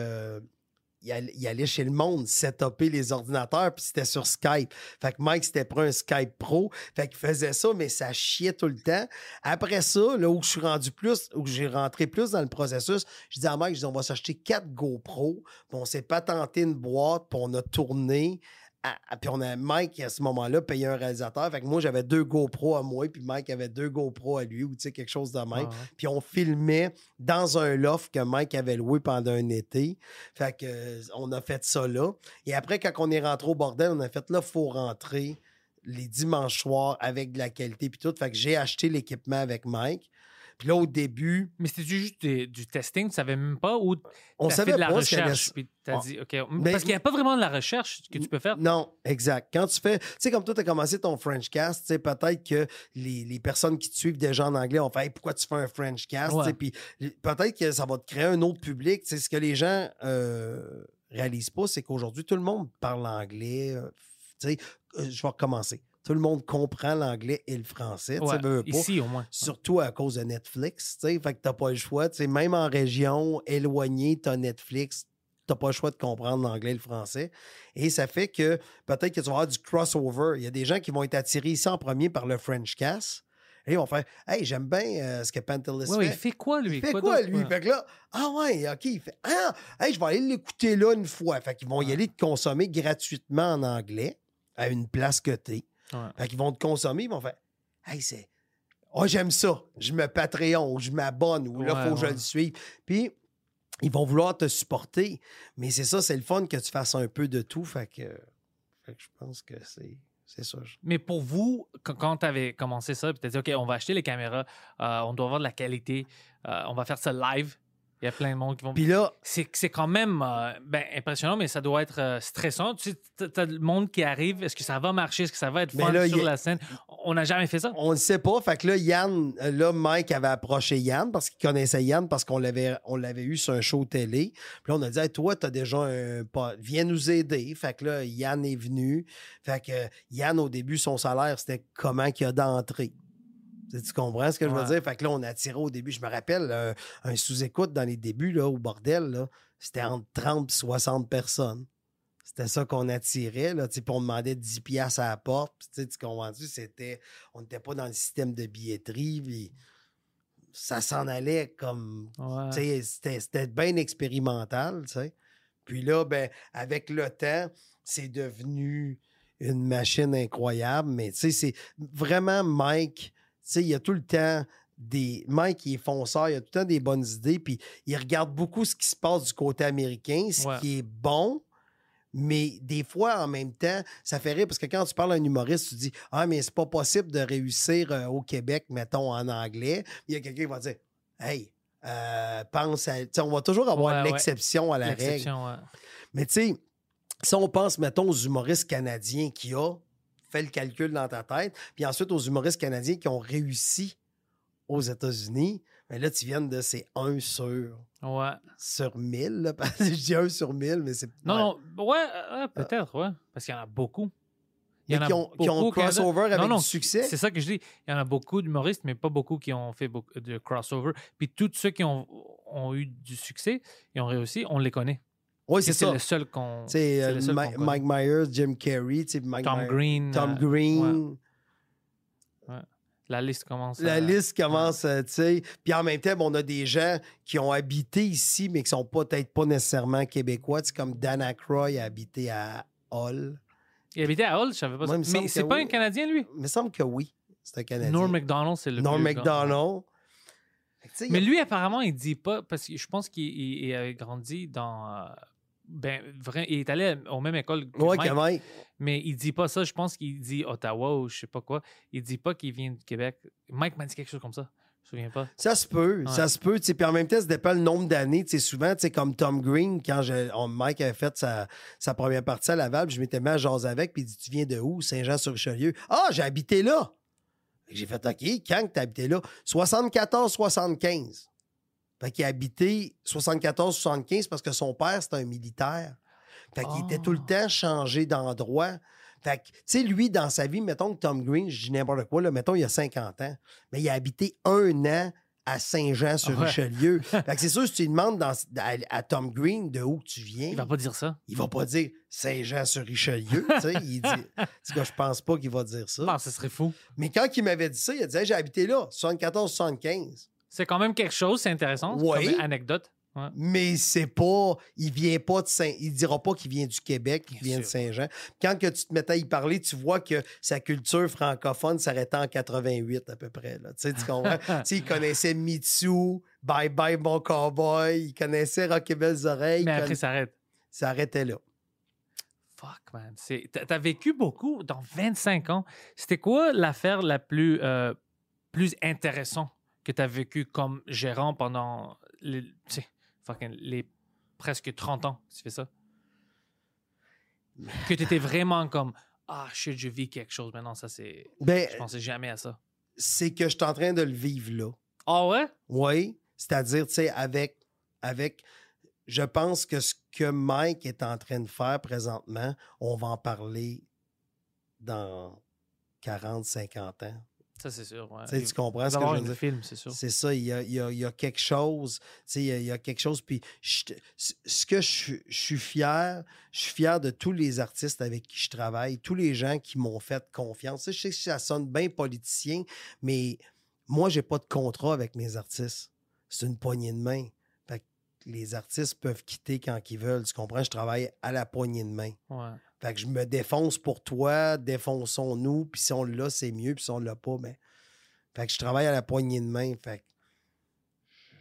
Il allait, chez le monde setuper les ordinateurs, puis c'était sur Skype. Fait que Mike s'était pris un Skype Pro. Fait qu'il faisait ça, mais ça chiait tout le temps. Après ça, là où je suis rendu plus, où j'ai rentré plus dans le processus, je dis à Mike, je dis, on va s'acheter quatre GoPro. Puis on s'est patenté une boîte, puis on a tourné. Puis on a Mike à ce moment-là payé un réalisateur. Fait que moi j'avais deux GoPro à moi, puis Mike avait deux GoPro à lui, ou tu sais, quelque chose de même. Ah. Puis on filmait dans un loft que Mike avait loué pendant un été. Fait que euh, on a fait ça là. Et après, quand on est rentré au bordel, on a fait là, faut rentrer les dimanches soirs avec de la qualité puis tout. Fait que j'ai acheté l'équipement avec Mike. Puis là, au début, Mais c'était juste du testing, tu savais même pas ou on savait fait de la pas recherche, puis Ah. dit, OK. Mais- Parce qu'il n'y a pas vraiment de la recherche que tu peux faire. Non, exact. Quand tu fais, tu sais, comme toi, tu as commencé ton French cast, tu sais, peut-être que les, les personnes qui te suivent déjà en anglais ont fait Hey, pourquoi tu fais un French cast? Tu sais, Ouais. Puis peut-être que ça va te créer un autre public. Tu sais, ce que les gens euh, réalisent pas, c'est qu'aujourd'hui, tout le monde parle anglais. euh, tu sais, euh, je vais recommencer. Tout le monde comprend l'anglais et le français. Ouais, veux, veux pas. ici, au moins. Surtout à cause de Netflix, tu sais. Fait que t'as pas le choix. Même en région éloignée, t'as Netflix, t'as pas le choix de comprendre l'anglais et le français. Et ça fait que peut-être que tu vas avoir du crossover. Il y a des gens qui vont être attirés ici en premier par le French Cast. Et ils vont faire Hey, j'aime bien euh, ce que Pantelis Ouais, ouais, il fait. fait quoi, lui? Il fait quoi, lui? Fait que là, ah ouais, OK, il fait Ah, hey, je vais aller l'écouter là une fois. Fait qu'ils vont y aller te consommer gratuitement en anglais à une place t'es. Ouais. Fait qu'ils vont te consommer, ils vont faire Hey, c'est. Oh, j'aime ça. Je me Patreon, ou je m'abonne, ou là, il Ouais, faut que je le suive. Puis, ils vont vouloir te supporter. Mais c'est ça, c'est le fun que tu fasses un peu de tout. Fait que, fait que je pense que c'est. C'est ça. Mais pour vous, quand, tu avais commencé ça, tu as dit, OK, on va acheter les caméras, euh, on doit avoir de la qualité, euh, on va faire ça live. Il y a plein de monde qui vont. Puis là, C'est c'est quand même euh, ben, impressionnant, mais ça doit être euh, stressant. Tu sais, t'as le monde qui arrive. Est-ce que ça va marcher? Est-ce que ça va être fun là, sur a- la scène? On n'a jamais fait ça. on ne sait pas. Fait que là, Yann, euh, là, Mike avait approché Yann parce qu'il connaissait Yann parce qu'on l'avait, on l'avait eu sur un show télé. Puis là, on a dit, Hey, toi, t'as déjà un pote, viens nous aider. Fait que là, Yann est venu. Fait que Yann, au début, son salaire, c'était comment qu'il y a d'entrée. Tu comprends ce que je veux dire? Fait que là, on a tiré au début. Je me rappelle, un sous-écoute dans les débuts, là, au bordel, là, c'était entre 30 et 60 personnes. C'était ça qu'on attirait, là, tu on demandait 10 piastres à la porte. Puis, tu comprends-tu? C'était... On n'était pas dans le système de billetterie, puis ça s'en allait comme... Ouais. Tu sais, c'était, c'était bien expérimental, tu sais. Puis là, ben, avec le temps, c'est devenu une machine incroyable. Mais tu sais, c'est vraiment Mike. Sais, il y a tout le temps des. Mike, il est fonceur, il a tout le temps des bonnes idées. Puis il regarde beaucoup ce qui se passe du côté américain, ce Ouais. qui est bon. Mais des fois, en même temps, ça fait rire parce que quand tu parles à un humoriste, tu dis Ah, mais c'est pas possible de réussir euh, au Québec, mettons, en anglais. Il y a quelqu'un qui va dire Hey, euh, pense à. On va toujours avoir Ouais, ouais. l'exception à la règle. Ouais. Mais tu sais, si on pense, mettons, aux humoristes canadiens qui ont fait le calcul dans ta tête, puis ensuite aux humoristes canadiens qui ont réussi aux États-Unis, mais là, tu viens de ces 1 sur, Ouais. sur 1000. là, *laughs* parce que je dis 1 sur 1000, mais c'est. Non, non, ouais, euh, peut-être, ouais. Parce qu'il y en a beaucoup. Il y en a qui ont, qui ont crossover avec Non, non, du succès? C'est ça que je dis. Il y en a beaucoup d'humoristes, mais pas beaucoup qui ont fait beaucoup de crossover. Puis tous ceux qui ont, ont eu du succès et ont réussi, on les connaît. Oui, c'est C'est ça. le seul qu'on. C'est euh, le seul Mi- qu'on connaît. Mike Myers, Jim Carrey, Mike Tom Myers- Green. Tom euh, Green. La liste commence. La à- liste commence, euh, tu sais. Puis en même temps, on a des gens qui ont habité ici, mais qui sont peut-être pas nécessairement québécois. C'est comme Dan Aykroyd a habité à Hull. Il habitait à Hull, je savais pas ça. Mais c'est pas oui. un Canadien, lui? Il me semble que oui. C'est un Canadien. Norm MacDonald, c'est le Norm. MacDonald. Mais lui, apparemment, il dit pas, parce que je pense qu'il il- il a grandi dans. euh, ben, vrai, il est allé aux mêmes écoles que Ouais, Mike, mais il dit pas ça. Je pense qu'il dit Ottawa ou je sais pas quoi. Il dit pas qu'il vient du Québec. Mike m'a dit quelque chose comme ça. Je me souviens pas. Ça se peut, Ouais. ça se peut. Puis en même temps, ça dépend le nombre d'années. Souvent, comme Tom Green, quand je- on- Mike avait fait sa, sa première partie à Laval, puis je m'étais mis à jaser avec, puis il dit Tu viens de où Saint-Jean-sur-Richelieu. Ah, j'ai habité là. J'ai fait OK, quand tu as habité là 74-75. Fait qu'il a habité 74-75 parce que son père, c'était un militaire. Fait qu'il était tout le Ah. temps changé d'endroit. Fait que, tu sais, lui, dans sa vie, mettons que Tom Green, je dis n'importe quoi, là, mettons, il a 50 ans, mais il a habité un an à Saint-Jean-sur-Richelieu. fait que c'est sûr, si tu lui demandes dans- à, à Tom Green de où tu viens, Il va pas dire ça. il va pas dire Saint-Jean-sur-Richelieu. tu sais, il dit, *laughs* je pense pas qu'il va dire ça. Non, ce serait fou. Mais quand il m'avait dit ça, il a dit Hey, J'ai habité là, 74-75. C'est quand même quelque chose, c'est intéressant. Oui. Comme anecdote. Ouais. Mais c'est pas. Il vient pas de Saint. Il dira pas qu'il vient du Québec, qu'il vient de. Saint-Jean. Quand que tu te mettais à y parler, tu vois que sa culture francophone s'arrêtait en 88 à peu près. Là. Tu sais, tu comprends? *laughs* Tu sais, il connaissait Mitsu, Bye Bye Mon Cowboy, il connaissait Rock et Belles Oreilles. Mais après, conna- ça arrête. ça arrêtait là. Fuck, man. T'as vécu beaucoup dans 25 ans. C'était quoi l'affaire la plus, euh, plus intéressante que t'as vécu comme gérant pendant les, tu presque 30 ans que tu fais ça? Que t'étais vraiment comme Ah, shit, je vis quelque chose maintenant. Ça, c'est. Ben, Je pensais jamais à ça. c'est que je suis en train de le vivre là. Ah ouais? Oui, c'est-à-dire, tu sais, avec, avec. Je pense que ce que Mike est en train de faire présentement, on va en parler dans 40, 50 ans. Ça, c'est sûr. Ouais. Tu comprends ce que je veux dire? film, c'est sûr. C'est ça, il y a, il y a- il y a quelque chose. Il y a, il y a quelque chose. Puis, je ce- que je, suis- je suis fier, je suis fier de tous les artistes avec qui je travaille, tous les gens qui m'ont fait confiance. Je sais que ça sonne bien politicien, mais moi, j'ai pas de contrat avec mes artistes. C'est une poignée de main. Fait que les artistes peuvent quitter quand ils veulent. Tu comprends? Je travaille à la poignée de main. Ouais. Fait que je me défonce pour toi, défonçons-nous, puis si on l'a, c'est mieux, puis si on l'a pas, ben. Fait que je travaille à la poignée de main. Fait que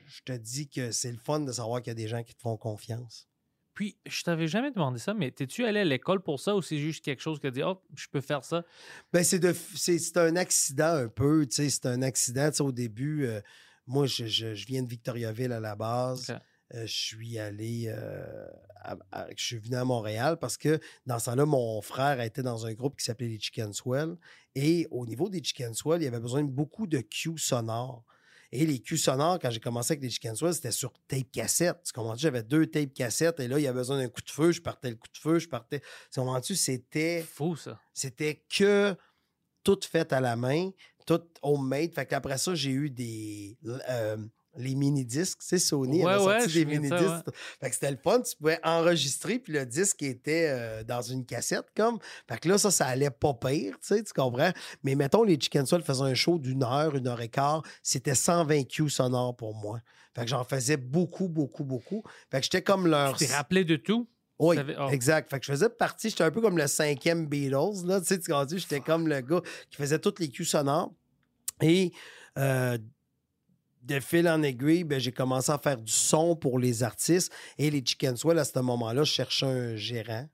je te dis que c'est le fun de savoir qu'il y a des gens qui te font confiance. Puis, je t'avais jamais demandé ça, mais t'es-tu allé à l'école pour ça ou c'est juste quelque chose que tu dis, oh, je peux faire ça? Ben, c'est, de, c'est, c'est un accident un peu, tu sais, c'est un accident, tu sais, au début, euh, moi, je, je- je viens de Victoriaville à la base. Euh, je suis allé, euh, à- à- je suis venu à Montréal parce que dans ce temps-là, mon frère était dans un groupe qui s'appelait les Chicken Swell. Et au niveau des Chicken Swell, il y avait besoin de beaucoup de cues sonores. Et les cues sonores, quand j'ai commencé avec les Chicken Swell, c'était sur tape cassette. Tu comprends J'avais deux tapes cassettes et là, il y avait besoin d'un coup de feu. Je partais le coup de feu, je partais. Tu comprends-tu? C'était. Fou, ça. C'était que tout fait à la main, tout homemade. Fait qu'après ça, j'ai eu des. euh, les mini-disques, tu sais, Sony Ouais, avait sorti des mini-disques. Fait que c'était le fun, tu pouvais enregistrer, puis le disque était euh, dans une cassette, comme. Fait que là, ça, ça allait pas pire, tu sais, tu comprends? Mais mettons, les Chicken Soul faisaient un show d'une heure, une heure et quart, c'était 120 cues sonores pour moi. Fait que j'en faisais beaucoup, beaucoup, beaucoup. Fait que j'étais comme leur... Tu t'es rappelé de tout? Oui, oh. exact. Fait que je faisais partie, j'étais un peu comme le cinquième Beatles, là, tu sais, tu comprends? J'étais comme le gars qui faisait toutes les cues sonores. Et euh, de fil en aiguille, ben, j'ai commencé à faire du son pour les artistes. Et les Chicken Swell, à ce moment-là, je cherchais un gérant.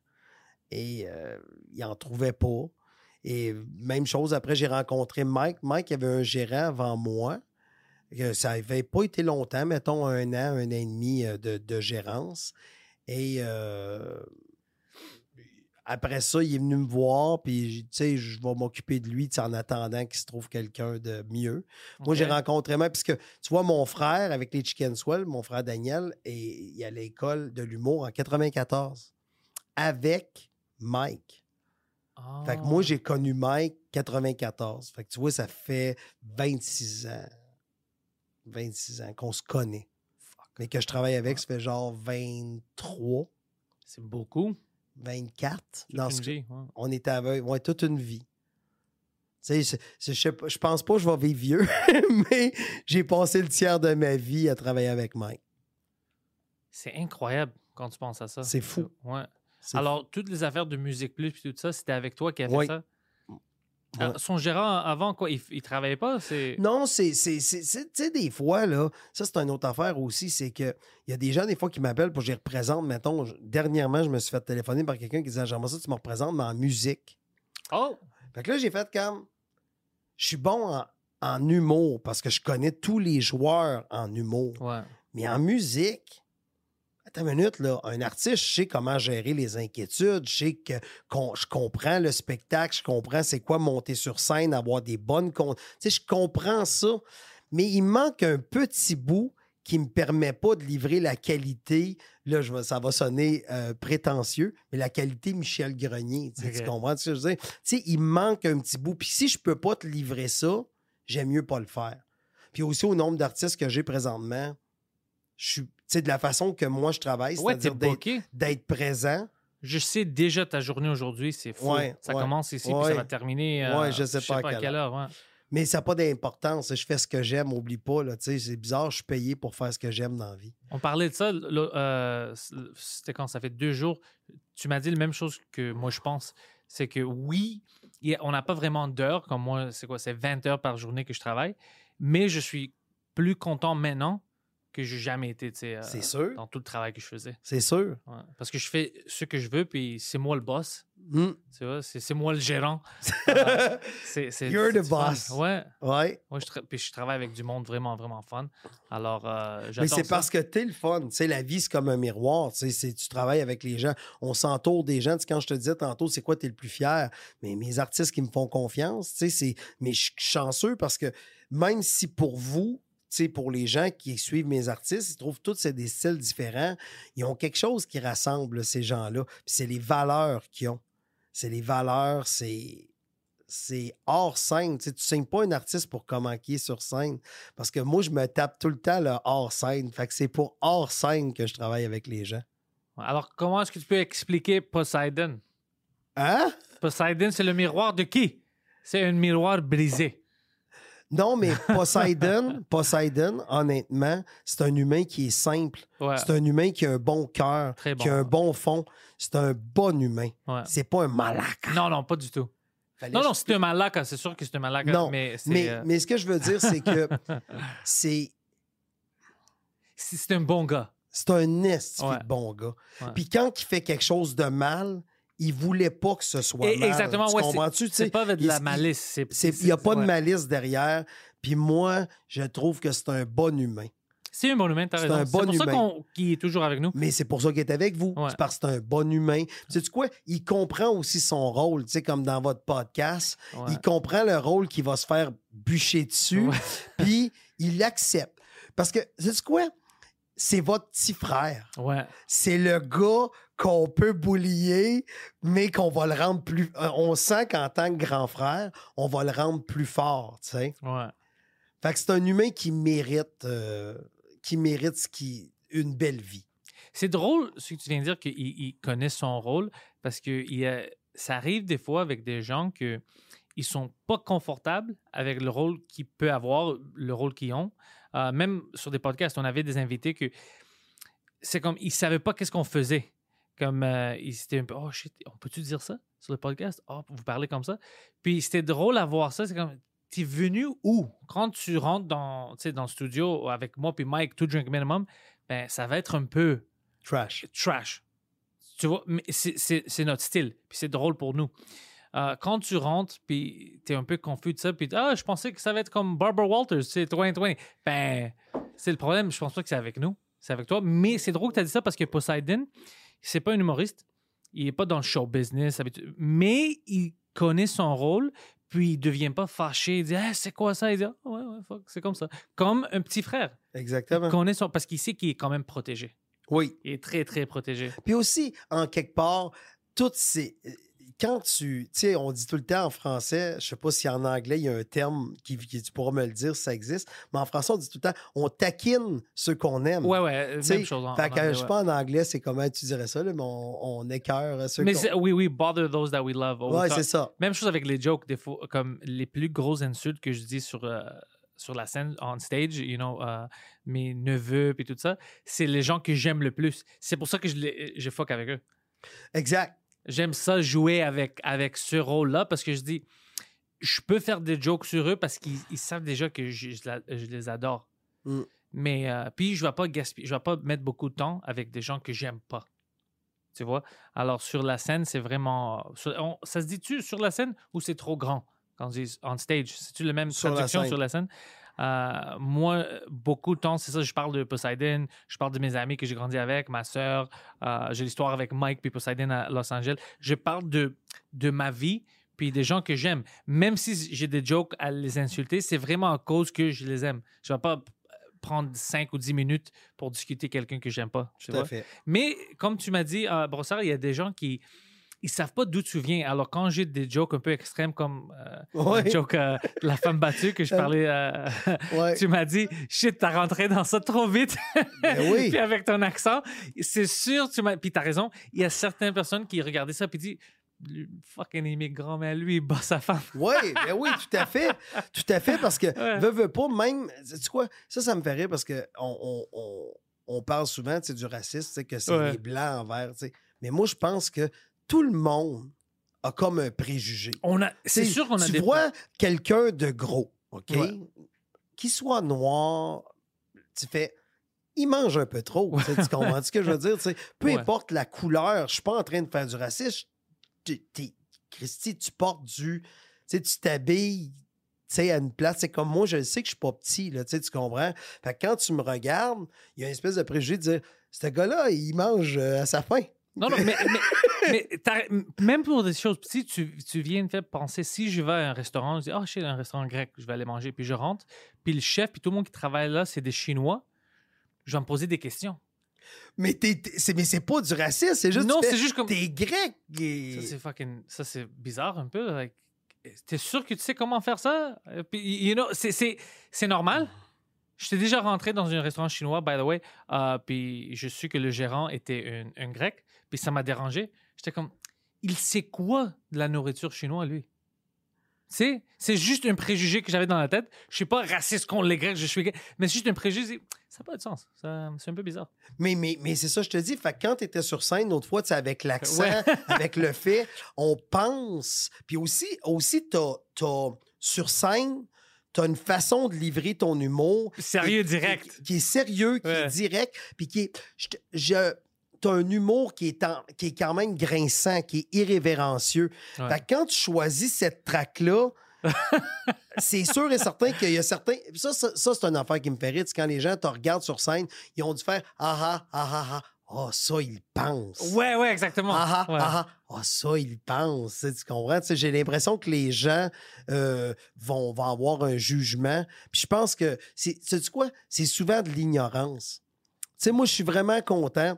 Et euh, il n'en trouvait pas. Et même chose, après, j'ai rencontré Mike. Mike avait un gérant avant moi. Ça n'avait pas été longtemps, mettons un an, un an et demi euh, de, de gérance. Et euh, après ça, il est venu me voir, puis je vais m'occuper de lui en attendant qu'il se trouve quelqu'un de mieux. Moi, j'ai rencontré Mike, puisque tu vois, mon frère, avec les Chicken Swell, mon frère Daniel, et il est à l'école de l'humour en 94 avec Mike. Fait que Ah. moi, j'ai connu Mike 94. Fait que tu vois, ça fait 26 ans. 26 ans qu'on se connaît. Mais que je travaille avec, ça fait genre 23, C'est beaucoup. 24. Toute Dans une ce... vie, ouais. On est aveugle. Ouais, toute une vie. Tu sais, je, je pense pas que je vais vivre vieux, *laughs* mais j'ai passé le tiers de ma vie à travailler avec Mike. C'est incroyable quand tu penses à ça. C'est fou. Ouais. Alors, toutes les affaires de Musique Plus et tout ça, c'était avec toi qui as fait Oui. ça? Ah, son gérant avant, quoi, il, il travaillait pas? C'est... Non, c'est. c'est, c'est, c'est- Tu sais, des fois, là, ça, c'est une autre affaire aussi, c'est que il y a des gens, des fois, qui m'appellent pour que je les représente. Mettons, je- dernièrement, je me suis fait téléphoner par quelqu'un qui disait J'aimerais ça, tu me représentes, mais en musique. Oh! Fait que là, j'ai fait comme. Je suis bon en, en humour parce que je connais tous les joueurs en humour. Ouais. Mais en musique, attends une minute, là, un artiste, je sais comment gérer les inquiétudes, je sais que je comprends le spectacle, je comprends c'est quoi monter sur scène, avoir des bonnes... con- Tu sais, je comprends ça, mais il manque un petit bout qui me permet pas de livrer la qualité, là, je ça va sonner euh, prétentieux, mais la qualité Michel Grenier, tu sais, tu Ok. comprends ce que je veux dire? Tu sais, il manque un petit bout. Puis si je peux pas te livrer ça, j'aime mieux pas le faire. Puis aussi au nombre d'artistes que j'ai présentement, je suis, de la façon que moi je travaille, Ouais, c'est-à-dire d'être, présent. Je sais déjà ta journée aujourd'hui, c'est fou. Ouais, ça ouais, commence ici, puis ça va terminer. euh, je sais pas à à quelle heure. Mais ça n'a pas d'importance. Je fais ce que j'aime, oublie pas. C'est bizarre, je suis payé pour faire ce que j'aime dans la vie. On parlait de ça, euh, c'était quand? Ça fait deux jours. Tu m'as dit la même chose que moi, je pense. C'est que oui, on n'a pas vraiment d'heures, comme moi, c'est quoi, c'est 20 heures par journée que je travaille, mais je suis plus content maintenant que j'ai jamais été, tu sais, euh, C'est sûr. dans tout le travail que je faisais. C'est sûr. Ouais. Parce que je fais ce que je veux, puis c'est moi le boss, Hmm. tu vois, c'est c'est moi le gérant. Euh, *laughs* c'est, c'est- You're the du fun. boss. Ouais. ouais. Moi, je, tra- puis je travaille avec du monde vraiment, vraiment fun. Alors, euh, Mais c'est ça. parce que t'es le fun. Tu sais, la vie, c'est comme un miroir. Tu sais, c'est- tu travailles avec les gens. On s'entoure des gens. Tu sais, quand je te disais tantôt, c'est quoi t'es le plus fier? Mais mes artistes qui me font confiance, tu sais, c'est... Mais je suis chanceux parce que même si pour vous, pour les gens qui suivent mes artistes, ils trouvent tous des styles différents. Ils ont quelque chose qui rassemble ces gens-là. C'est les valeurs qu'ils ont. C'est les valeurs, c'est c'est hors scène. Tu sais, tu signes pas un artiste pour commenter sur scène. Parce que moi, je me tape tout le temps le hors scène. Fait que c'est pour hors scène que je travaille avec les gens. Alors, comment est-ce que tu peux expliquer Poseidon? Hein? Poseidon, c'est le miroir de qui? C'est un miroir brisé. Non, mais Poseidon, *laughs* Poseidon, honnêtement, c'est un humain qui est simple. Ouais. C'est un humain qui a un bon cœur, Très qui a bon. un bon fond. C'est un bon humain. Ouais. C'est pas un malak. Non, non, pas du tout. Fallait Non, non, c'est un malaka, c'est sûr que c'est un malaka. Non, mais Mais, euh, mais ce que je veux dire, c'est que *laughs* c'est c'est un bon gars. c'est un de bon gars. Puis quand il fait quelque chose de mal, il voulait pas que ce soit Et- mal. exactement, Tu ouais, c'est- comprends-tu? Tu C'est sais, pas avec de la malice. c'est- c'est- c'est- Il n'y a pas de malice derrière. Puis moi, je trouve que c'est un bon humain. C'est un bon humain, t'as C'est raison. un bon c'est pour ça humain. qu'on- qu'il est toujours avec nous. Mais c'est pour ça qu'il est avec vous. Ouais. C'est parce que c'est un bon humain. Tu sais quoi? Il comprend aussi son rôle, tu sais, comme dans votre podcast. Ouais. Il comprend le rôle qu'il va se faire bûcher dessus, Ouais. *laughs* puis il l'accepte. Parce que, sais quoi? C'est votre petit frère. Ouais. C'est le gars qu'on peut boulier, mais qu'on va le rendre plus... euh, On sent qu'en tant que grand frère, on va le rendre plus fort, tu sais. Ouais. Fait que c'est un humain qui mérite, euh, qui mérite ce qui, une belle vie. C'est drôle ce que tu viens de dire qu'il il connaît son rôle parce que il y a- ça arrive des fois avec des gens que ils sont pas confortables avec le rôle qu'ils peuvent avoir, le rôle qu'ils ont. Euh, même sur des podcasts, on avait des invités que c'est comme ils savaient pas qu'est-ce qu'on faisait. Comme euh, ils étaient un peu oh shit, on peut-tu dire ça sur le podcast? Oh, vous parlez comme ça. Puis c'était drôle à voir ça. C'est comme t'es venu où? Quand tu rentres dans, dans le studio avec moi puis Mike, tout drink minimum, ben ça va être un peu Trash. trash. Tu vois, mais c'est- notre style, puis c'est drôle pour nous. Euh, quand tu rentres, puis tu es un peu confus de ça, puis ah, je pensais que ça va être comme Barbara Walters, c'est 2020. Ben, c'est le problème, je pense pas que c'est avec nous, c'est avec toi. Mais c'est drôle que tu as dit ça parce que Poseidon, c'est pas un humoriste, il est pas dans le show business, mais il connaît son rôle, puis il devient pas fâché, il dit ah, c'est quoi ça? Il dit ah, ouais, ouais, fuck, c'est comme ça. Comme un petit frère, Exactement. il connaît son. Parce qu'il sait qu'il est quand même protégé. Oui. Il est très, très protégé. Puis aussi, en quelque part, toutes ces. Quand tu. Tu sais, on dit tout le temps en français, je sais pas si en anglais, il y a un terme qui, qui- tu pourras me le dire si ça existe, mais en français, on dit tout le temps, on taquine ceux qu'on aime. Ouais, ouais, Tu sais, même chose. En, Fait en que, anglais, je sais ouais. pas en anglais, c'est comment tu dirais ça, là, mais on, on écœure ceux Mais qu'on- oui, oui, bother those that we love. the Ouais, c'est ça. Même chose avec les jokes, des fois, comme les plus grosses insultes que je dis sur, euh, sur la scène, on stage, you know, euh, mes neveux et tout ça, c'est les gens que j'aime le plus. C'est pour ça que je, les- je fuck avec eux. Exact. J'aime ça jouer avec, avec ce rôle-là parce que je dis, je peux faire des jokes sur eux parce qu'ils ils savent déjà que je, je la- je les adore. Mm. Mais euh, puis je vais pas gaspiller, je vais pas mettre beaucoup de temps avec des gens que j'aime pas. Tu vois? Alors sur la scène, c'est vraiment sur- on- ça se dit-tu sur la scène ou c'est trop grand? Quand on dit on stage C'est-tu la même Sur traduction sur la scène? Euh, moi, beaucoup de temps, c'est ça, je parle de Poseidon, je parle de mes amis que j'ai grandi avec, ma soeur, j'ai l'histoire avec Mike puis Poseidon à Los Angeles. Je parle de, de ma vie puis des gens que j'aime. Même si j'ai des jokes à les insulter, c'est vraiment à cause que je les aime. Je vais pas euh, prendre 5 ou 10 minutes pour discuter quelqu'un que j'aime pas. tu Tout vois. à fait. Mais comme tu m'as dit, à Brossard, il y a des gens qui ils savent pas d'où tu viens. Alors quand j'ai des jokes un peu extrêmes comme euh, Ouais. le joke euh, de la femme battue que je parlais, euh, Ouais. *laughs* tu m'as dit shit, t'as rentré dans ça trop vite. *laughs* Ben oui. puis avec ton accent, c'est sûr, tu m'as. Puis t'as raison, il y a certaines personnes qui regardaient ça puis disent le fucking immigrant, mais lui, il bat sa femme. *laughs* Oui, ben oui, tout à fait. Tout à fait, parce que, Ouais. veux, veux pas, même, tu quoi, ça, ça me fait rire parce que on, on- on- on parle souvent tu du racisme, que c'est les blancs envers, tu sais. Mais moi, je pense que tout le monde a comme un préjugé. On a, c'est sûr qu'on a tu des. vois quelqu'un de gros, OK? Ouais. Qui soit noir, tu fais. Il mange un peu trop. tu comprends ce que je veux dire? Peu Ouais. importe la couleur, je suis pas en train de faire du racisme. Christy, tu portes du. Tu t'habilles tu sais, à une place. C'est comme moi, je sais que je suis pas petit, là, tu sais, tu comprends? Fait que quand tu me regardes, il y a une espèce de préjugé de dire ce gars-là, il mange euh, à sa faim. Non, non, mais, mais, *laughs* même pour des choses petites, tu, tu viens me faire penser, si je vais à un restaurant, je dis, ah, je suis un restaurant grec, je vais aller manger, puis je rentre, puis le chef, puis tout le monde qui travaille là, c'est des Chinois, je vais me poser des questions. Mais, t'es, c'est, mais c'est pas du racisme, c'est juste. non, c'est juste comme... T'es grec. et- Ça, c'est fucking... Ça, c'est bizarre un peu. like, T'es sûr que tu sais comment faire ça? Euh, Puis, you know, c'est, c'est, c'est normal. J'étais déjà rentré dans un restaurant chinois, by the way, euh, puis je suis que le gérant était un, un grec, puis ça m'a dérangé. J'étais comme, il sait quoi de la nourriture chinoise, lui? C'est, c'est juste un préjugé que j'avais dans la tête. Je suis pas raciste contre les Grecs, je suis mais c'est juste un préjugé. Ça n'a pas de sens. Ça- c'est un peu bizarre. Mais, mais, mais c'est ça, je te dis. Fait quand tu étais sur scène, l'autre fois, avec l'accent, Ouais. *laughs* avec le fait, on pense. Puis aussi, aussi t'as, t'as- sur scène, tu as une façon de livrer ton humour. Sérieux, direct. Qui, est sérieux, qui Ouais. est direct, puis qui est. je- T'as un humour qui est, en- qui est quand même grinçant, qui est irrévérencieux. Ouais. Fait que quand tu choisis cette track-là, *laughs* c'est sûr et certain qu'il y a certains. Ça, ça, ça, c'est une affaire qui me fait rire. c'est Quand les gens te regardent sur scène, ils ont dû faire Ah ah ah ah ah. Ah, ça, ils pensent. Ouais, ouais, exactement. Ah ah Ouais. ah ah. Ah, ça, ils pensent. Tu sais, comprends? Sais, J'ai l'impression que les gens euh, vont, vont avoir un jugement. Puis je pense que, c'est sais-tu quoi? C'est souvent de l'ignorance. Tu sais, moi, je suis vraiment content.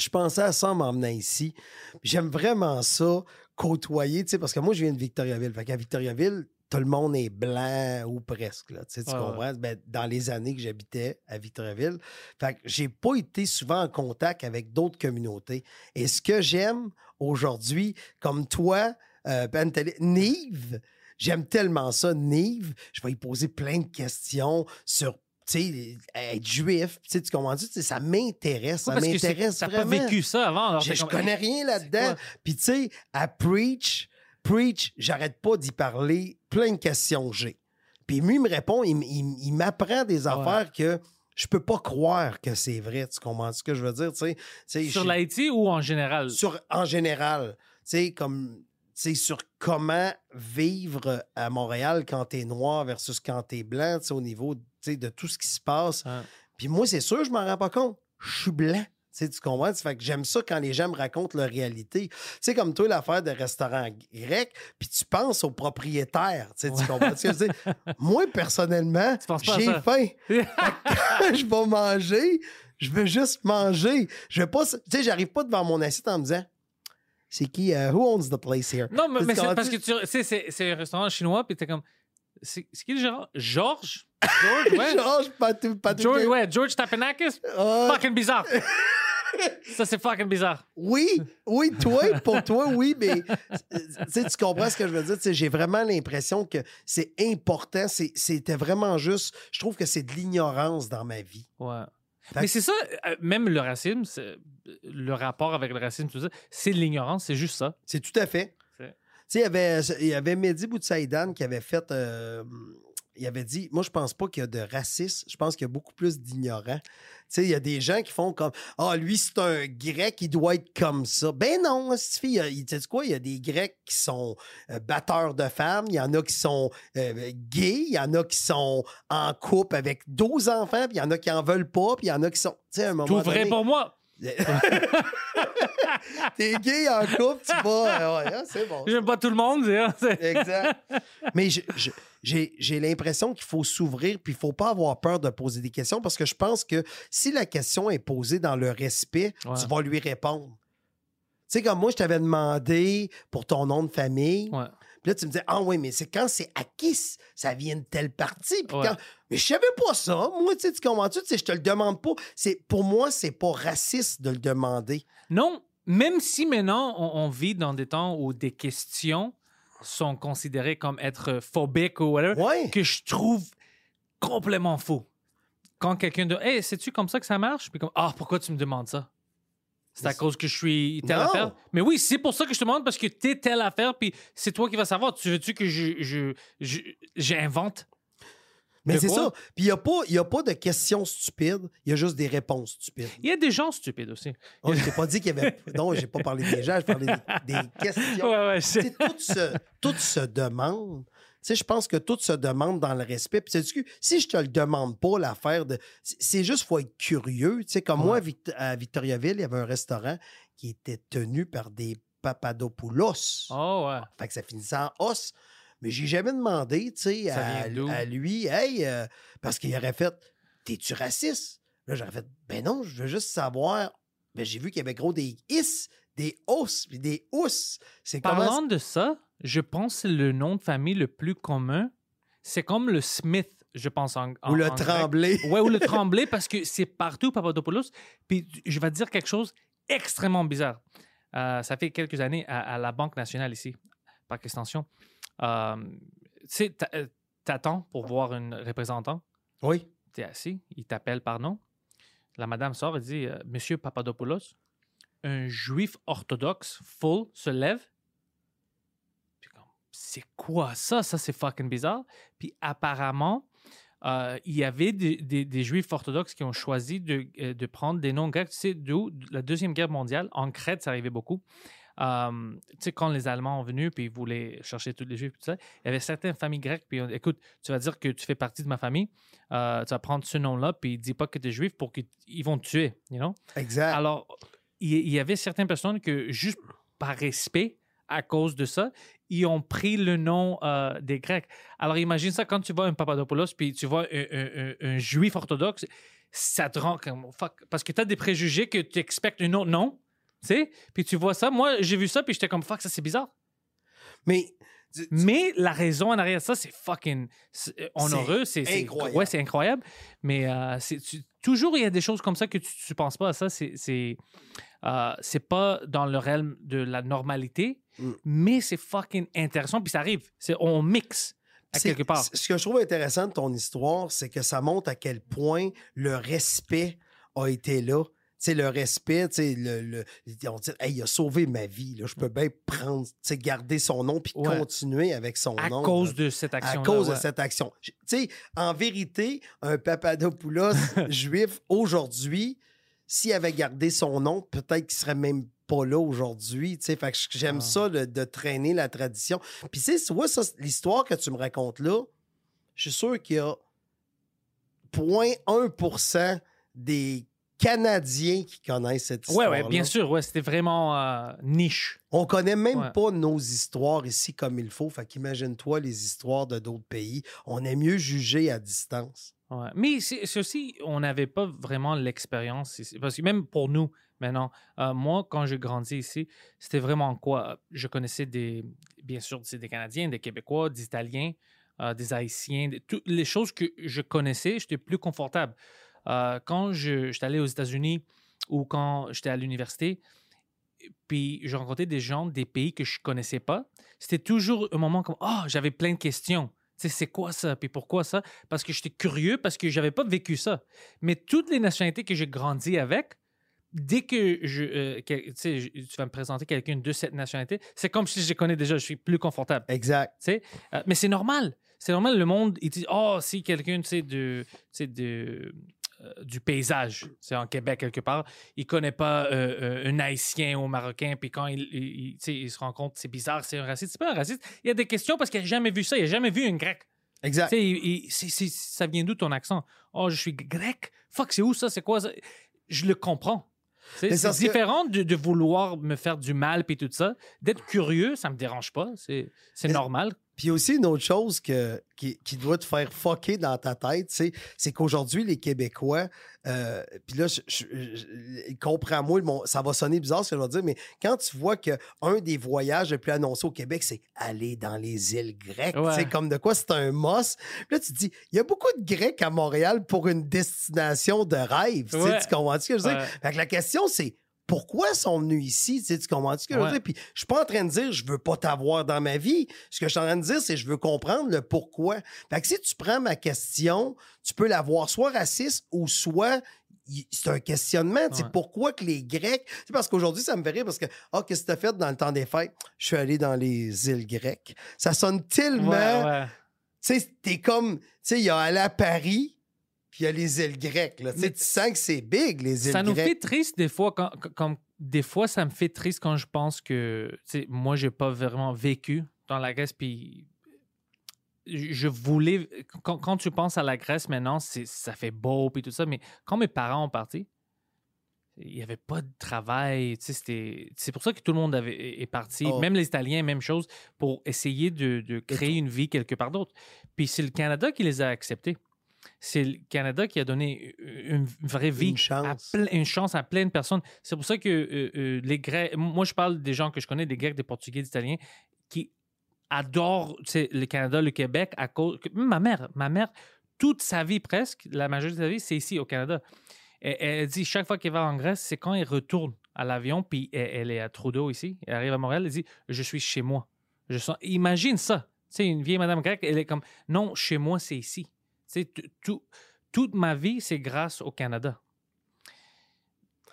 Je pensais à ça en m'emmenant ici. J'aime vraiment ça, côtoyer, tu sais, parce que moi, je viens de Victoriaville. Fait qu'à Victoriaville, tout le monde est blanc ou presque, là. Tu sais, tu Ouais, ouais. comprends? Ben, dans les années que j'habitais à Victoriaville. Fait que j'ai pas été souvent en contact avec d'autres communautés. Et ce que j'aime aujourd'hui, comme toi, euh, Pantale- Nive, j'aime tellement ça, Nive. Je vais y poser plein de questions sur tu sais, être juif, tu sais, tu comprends? Tu ça m'intéresse, ça c'est- m'intéresse T'as pas vraiment. vécu ça avant. alors Je, je connais rien c'est là-dedans. Puis tu sais, à Preach, Preach, j'arrête pas d'y parler, plein de questions que j'ai. Puis lui il me répond, il, il m'apprend des Ah Ouais. affaires que je peux pas croire que c'est vrai. Tu comprends ce que je veux dire? Tu sais, tu sais, Sur l'Haïti ou en général? sur, en général, tu sais, comme, sais, sur comment vivre à Montréal quand t'es noir versus quand t'es blanc, tu sais, au niveau, de tout ce qui se passe. Puis moi, c'est sûr, je m'en rends pas compte. Je suis blanc. Tu comprends? Fait que j'aime ça quand les gens me racontent leur réalité. Tu sais, comme toi, l'affaire de restaurant grec, puis tu penses au propriétaire. Tu comprends? *laughs* Moi, personnellement, j'ai faim. *laughs* Quand je vais manger, je veux juste manger. Je vais pas... Tu sais, j'arrive pas devant mon assiette en me disant c'est qui, euh, who owns the place here? Non, mais, c'est parce que tu sais, c'est, c'est un restaurant chinois, puis t'es comme. C'est, c'est qui le gérant? Georges? George, ouais. Georges Patou, Patou- George, ouais, George Tapenakis? Ah, Fucking bizarre. ça, c'est fucking bizarre. Oui, oui, toi, pour toi, oui, mais euh, tu sais, tu comprends ce que je veux dire. J'ai vraiment l'impression que c'est important. C'était vraiment juste. Je trouve que c'est de l'ignorance dans ma vie. Ouais. Fait Mais que- c'est ça, euh, même le racisme, le rapport avec le racisme, tout ça, c'est de l'ignorance, c'est juste ça. C'est tout à fait. Il y avait, il y avait Mehdi Boutsaïdan qui avait fait. euh, il avait dit Moi, je pense pas qu'il y a de racisme. Je pense qu'il y a beaucoup plus d'ignorants. Tu sais, il y a des gens qui font comme Ah, lui, c'est un grec, il doit être comme ça. Ben non, cette fille, il- tu sais quoi, il y a des grecs qui sont euh, batteurs de femmes, il y en a qui sont euh, gays, il y en a qui sont en couple avec 12 enfants, puis il y en a qui en veulent pas, puis il y en a qui sont. Tu sais, à un moment Tout vrai donné, pour moi. *laughs* T'es gay en couple, tu vas. euh, ouais, hein, c'est bon. J'aime pas tout le monde. hein, Exact. *laughs* Mais j'ai j'ai l'impression qu'il faut s'ouvrir puis il faut pas avoir peur de poser des questions parce que je pense que si la question est posée dans le respect, Ouais. tu vas lui répondre. Tu sais, comme moi, je t'avais demandé pour ton nom de famille. Ouais. Puis là, tu me disais, ah oui, mais c'est quand c'est à qui c- ça vient de telle partie. Puis Ouais. quand- Mais je savais pas ça. Moi, tu sais, tu comprends-tu? Tu sais, je te le demande pas. C'est- Pour moi, c'est pas raciste de le demander. Non, même si maintenant on, on vit dans des temps où des questions sont considérées comme être phobiques ou whatever, Ouais. que je trouve complètement faux. Quand quelqu'un dit Hey, sais-tu comme ça que ça marche? Puis comme Ah, pourquoi tu me demandes ça? C'est à cause que je suis telle Non. affaire. Mais oui, c'est pour ça que je te demande parce que t'es telle affaire, puis c'est toi qui vas savoir. Tu veux-tu que je, je, je- j'invente? Mais c'est ça. Puis il n'y a, pas- y a pas de questions stupides, il y a juste des réponses stupides. Il y a des gens stupides aussi. Oh, je t'ai pas dit qu'il y avait. Non, j'ai pas parlé des gens, j'ai parlé des, des *laughs* questions. Ouais, ouais, Tu sais, c'est- tout, se, tout se demande. Sais, je pense que tout se demande dans le respect. Puis, si je te le demande pas, l'affaire de. c'est- juste, faut être curieux. Tu sais, comme moi, à, Vict- à Victoriaville, il y avait un restaurant qui était tenu par des Papadopoulos. Oh, ouais. Fait que ça finissait en os. Mais j'ai jamais demandé, tu sais, à, lui, hey, euh, parce qu'il aurait fait, t'es-tu raciste? Là, j'aurais fait, ben non, je veux juste savoir. Ben, j'ai vu qu'il y avait gros des is, des os, puis des ous. C'est comment. Parlant de ça, je pense que c'est le nom de famille le plus commun. C'est comme le Smith, je pense, en, en- Ou le en grec. Ouais, ou le *laughs* tremblé, parce que c'est partout, Papadopoulos. Puis je vais te dire quelque chose extrêmement bizarre. Euh, ça fait quelques années à, à la Banque nationale ici, par extension. Euh, tu sais, euh, t'attends pour voir un représentant? Oui. Tu es assis, il t'appelle par nom. La madame sort et dit euh, Monsieur Papadopoulos, un juif orthodoxe full se lève. C'est quoi ça? Ça, c'est fucking bizarre. Puis apparemment, euh, il y avait des, des- des juifs orthodoxes qui ont choisi de, euh, de prendre des noms grecs. Tu sais, d'où? La Deuxième Guerre mondiale, en Crète, ça arrivait beaucoup. Euh, tu sais, quand les Allemands ont venu puis ils voulaient chercher tous les Juifs, tout ça, il y avait certaines familles grecques. Puis, on- écoute, tu vas dire que tu fais partie de ma famille, euh, tu vas prendre ce nom-là, puis dis pas que tu es juif pour qu'ils vont te tuer, you know? Exact. Alors, il il y avait certaines personnes que, juste par respect, à cause de ça, ils ont pris le nom euh, des Grecs. Alors, imagine ça quand tu vois un Papadopoulos, puis tu vois un, un- juif orthodoxe, ça te rend comme fuck. Parce que tu as des préjugés que tu expectes un autre nom, tu sais? Puis tu vois ça. Moi, j'ai vu ça, puis j'étais comme fuck, ça c'est bizarre. Mais. Mais la raison en arrière de ça, c'est fucking euh, honoreux. C'est c'est- incroyable. Ouais, c'est incroyable. Mais euh, tu- toujours, il y a des choses comme ça que tu ne penses pas à ça. C'est, euh, pas dans le realm de la normalité, Mm. mais c'est fucking intéressant. Puis ça arrive. On mixe à quelque part. Ce que je trouve intéressant de ton histoire, c'est que ça montre à quel point le respect a été là. Sais, le respect, tu sais, le, le- on dit, Hey, il a sauvé ma vie. là. Je peux bien prendre, garder son nom puis Ouais. continuer avec son À nom. cause là. de cette à action cause de cette action. Je- Tu sais, en vérité, un Papadopoulos *laughs* juif aujourd'hui, s'il avait gardé son nom, peut-être qu'il serait même pas là aujourd'hui. Tu sais, fait que j'aime Ah. ça de, de traîner la tradition. Puis, tu sais, tu vois, ça, l'histoire que tu me racontes là, je suis sûr qu'il y a 0.1% des Canadiens qui connaissent cette histoire. ouais, bien sûr. Ouais, c'était vraiment euh, niche. On connaît même Ouais. pas nos histoires ici comme il faut. Fait qu'imagine-toi les histoires de d'autres pays. On est mieux jugé à distance. Ouais. Mais aussi, on n'avait pas vraiment l'expérience ici. Parce que même pour nous, maintenant, euh, moi, quand j'ai grandi ici, c'était vraiment quoi? Je connaissais des, bien sûr, des Canadiens, des Québécois, des Italiens, euh, des Haïtiens, toutes les choses que je connaissais, j'étais plus confortable. Euh, quand je- j'étais allé aux États-Unis ou quand j'étais à l'université, puis je rencontrais des gens des pays que je connaissais pas, c'était toujours un moment comme, ah, j'avais plein de questions. Tu sais, c'est quoi ça? Puis pourquoi ça? Parce que j'étais curieux, parce que j'avais pas vécu ça. Mais toutes les nationalités que j'ai grandi avec, dès que je, euh, que- tu sais, je- tu vas me présenter quelqu'un de cette nationalité, c'est comme si je connais déjà, je suis plus confortable. Exact. Euh, mais c'est normal. C'est normal, le monde, il dit, oh, si quelqu'un, tu sais, de, de, du paysage, c'est en Québec quelque part, il connaît pas euh, euh, un Haïtien ou un Marocain, puis quand il, il- se rend compte, c'est bizarre, c'est un raciste. C'est pas un raciste. Il y a des questions parce qu'il n'a jamais vu ça, il n'a jamais vu un grec. Exact. Il- c'est- ça vient d'où ton accent? Oh, je suis grec? Fuck, c'est où ça? C'est quoi ça? Je le comprends. C'est que- différent de, de vouloir me faire du mal puis tout ça. D'être curieux, ça me dérange pas. C'est normal. Puis aussi, une autre chose que, qui, qui doit te faire fucker dans ta tête, c'est qu'aujourd'hui, les Québécois, euh, puis là, je, je- je- comprends-moi, ça va sonner bizarre ce que je vais dire, mais quand tu vois qu'un des voyages les plus annoncés au Québec, c'est aller dans les îles grecques, Ouais. comme de quoi c'est un must. Là, tu te dis, il y a beaucoup de Grecs à Montréal pour une destination de rêve. tu sais, Ouais. Tu comprends ce que je veux dire? Ouais. Fait que la question, c'est pourquoi sont venus ici? Tu, sais, tu comprends ce que je veux dire? Puis je suis pas en train de dire je veux pas t'avoir dans ma vie. Ce que je suis en train de dire, c'est je veux comprendre le pourquoi. Fait que si tu prends ma question, tu peux la voir soit raciste ou soit c'est un questionnement. Ouais. Pourquoi que les Grecs. C'est parce qu'aujourd'hui, ça me fait rire parce que Ah, qu'est-ce que tu as fait dans le temps des fêtes? Je suis allé dans les îles grecques. Ça sonne tellement. Ouais. Tu sais, t'es comme. Tu sais, il y a aller à Paris, puis il y a les îles grecques. là. Tu sais, tu sens que c'est big, les îles Ça nous grecques. fait triste des fois, quand, des fois, ça me fait triste quand je pense que, moi, j'ai pas vraiment vécu dans la Grèce, puis je voulais, quand, quand tu penses à la Grèce maintenant, ça fait beau, puis tout ça, mais quand mes parents ont parti, il n'y avait pas de travail, c'est pour ça que tout le monde avait, est parti, Oh. même les Italiens, même chose, pour essayer de, de créer une vie quelque part d'autre. Puis c'est le Canada qui les a acceptés. C'est le Canada qui a donné une vraie vie Une à chance. ple- une chance à plein de personnes. C'est pour ça que euh, euh, les Grecs, moi je parle des gens que je connais, des Grecs, des Portugais, des Italiens, qui adorent le Canada, le Québec, à cause. ma mère, ma mère, toute sa vie presque, la majorité de sa vie, c'est ici au Canada. Elle, elle dit chaque fois qu'elle va en Grèce, c'est quand elle retourne à l'avion, puis elle, elle est à Trudeau ici, elle arrive à Montréal, elle dit Je suis chez moi. Je sens... Imagine ça. Tu sais, une vieille madame grecque, elle est comme Non, chez moi, c'est ici. Tout- toute ma vie, c'est grâce au Canada.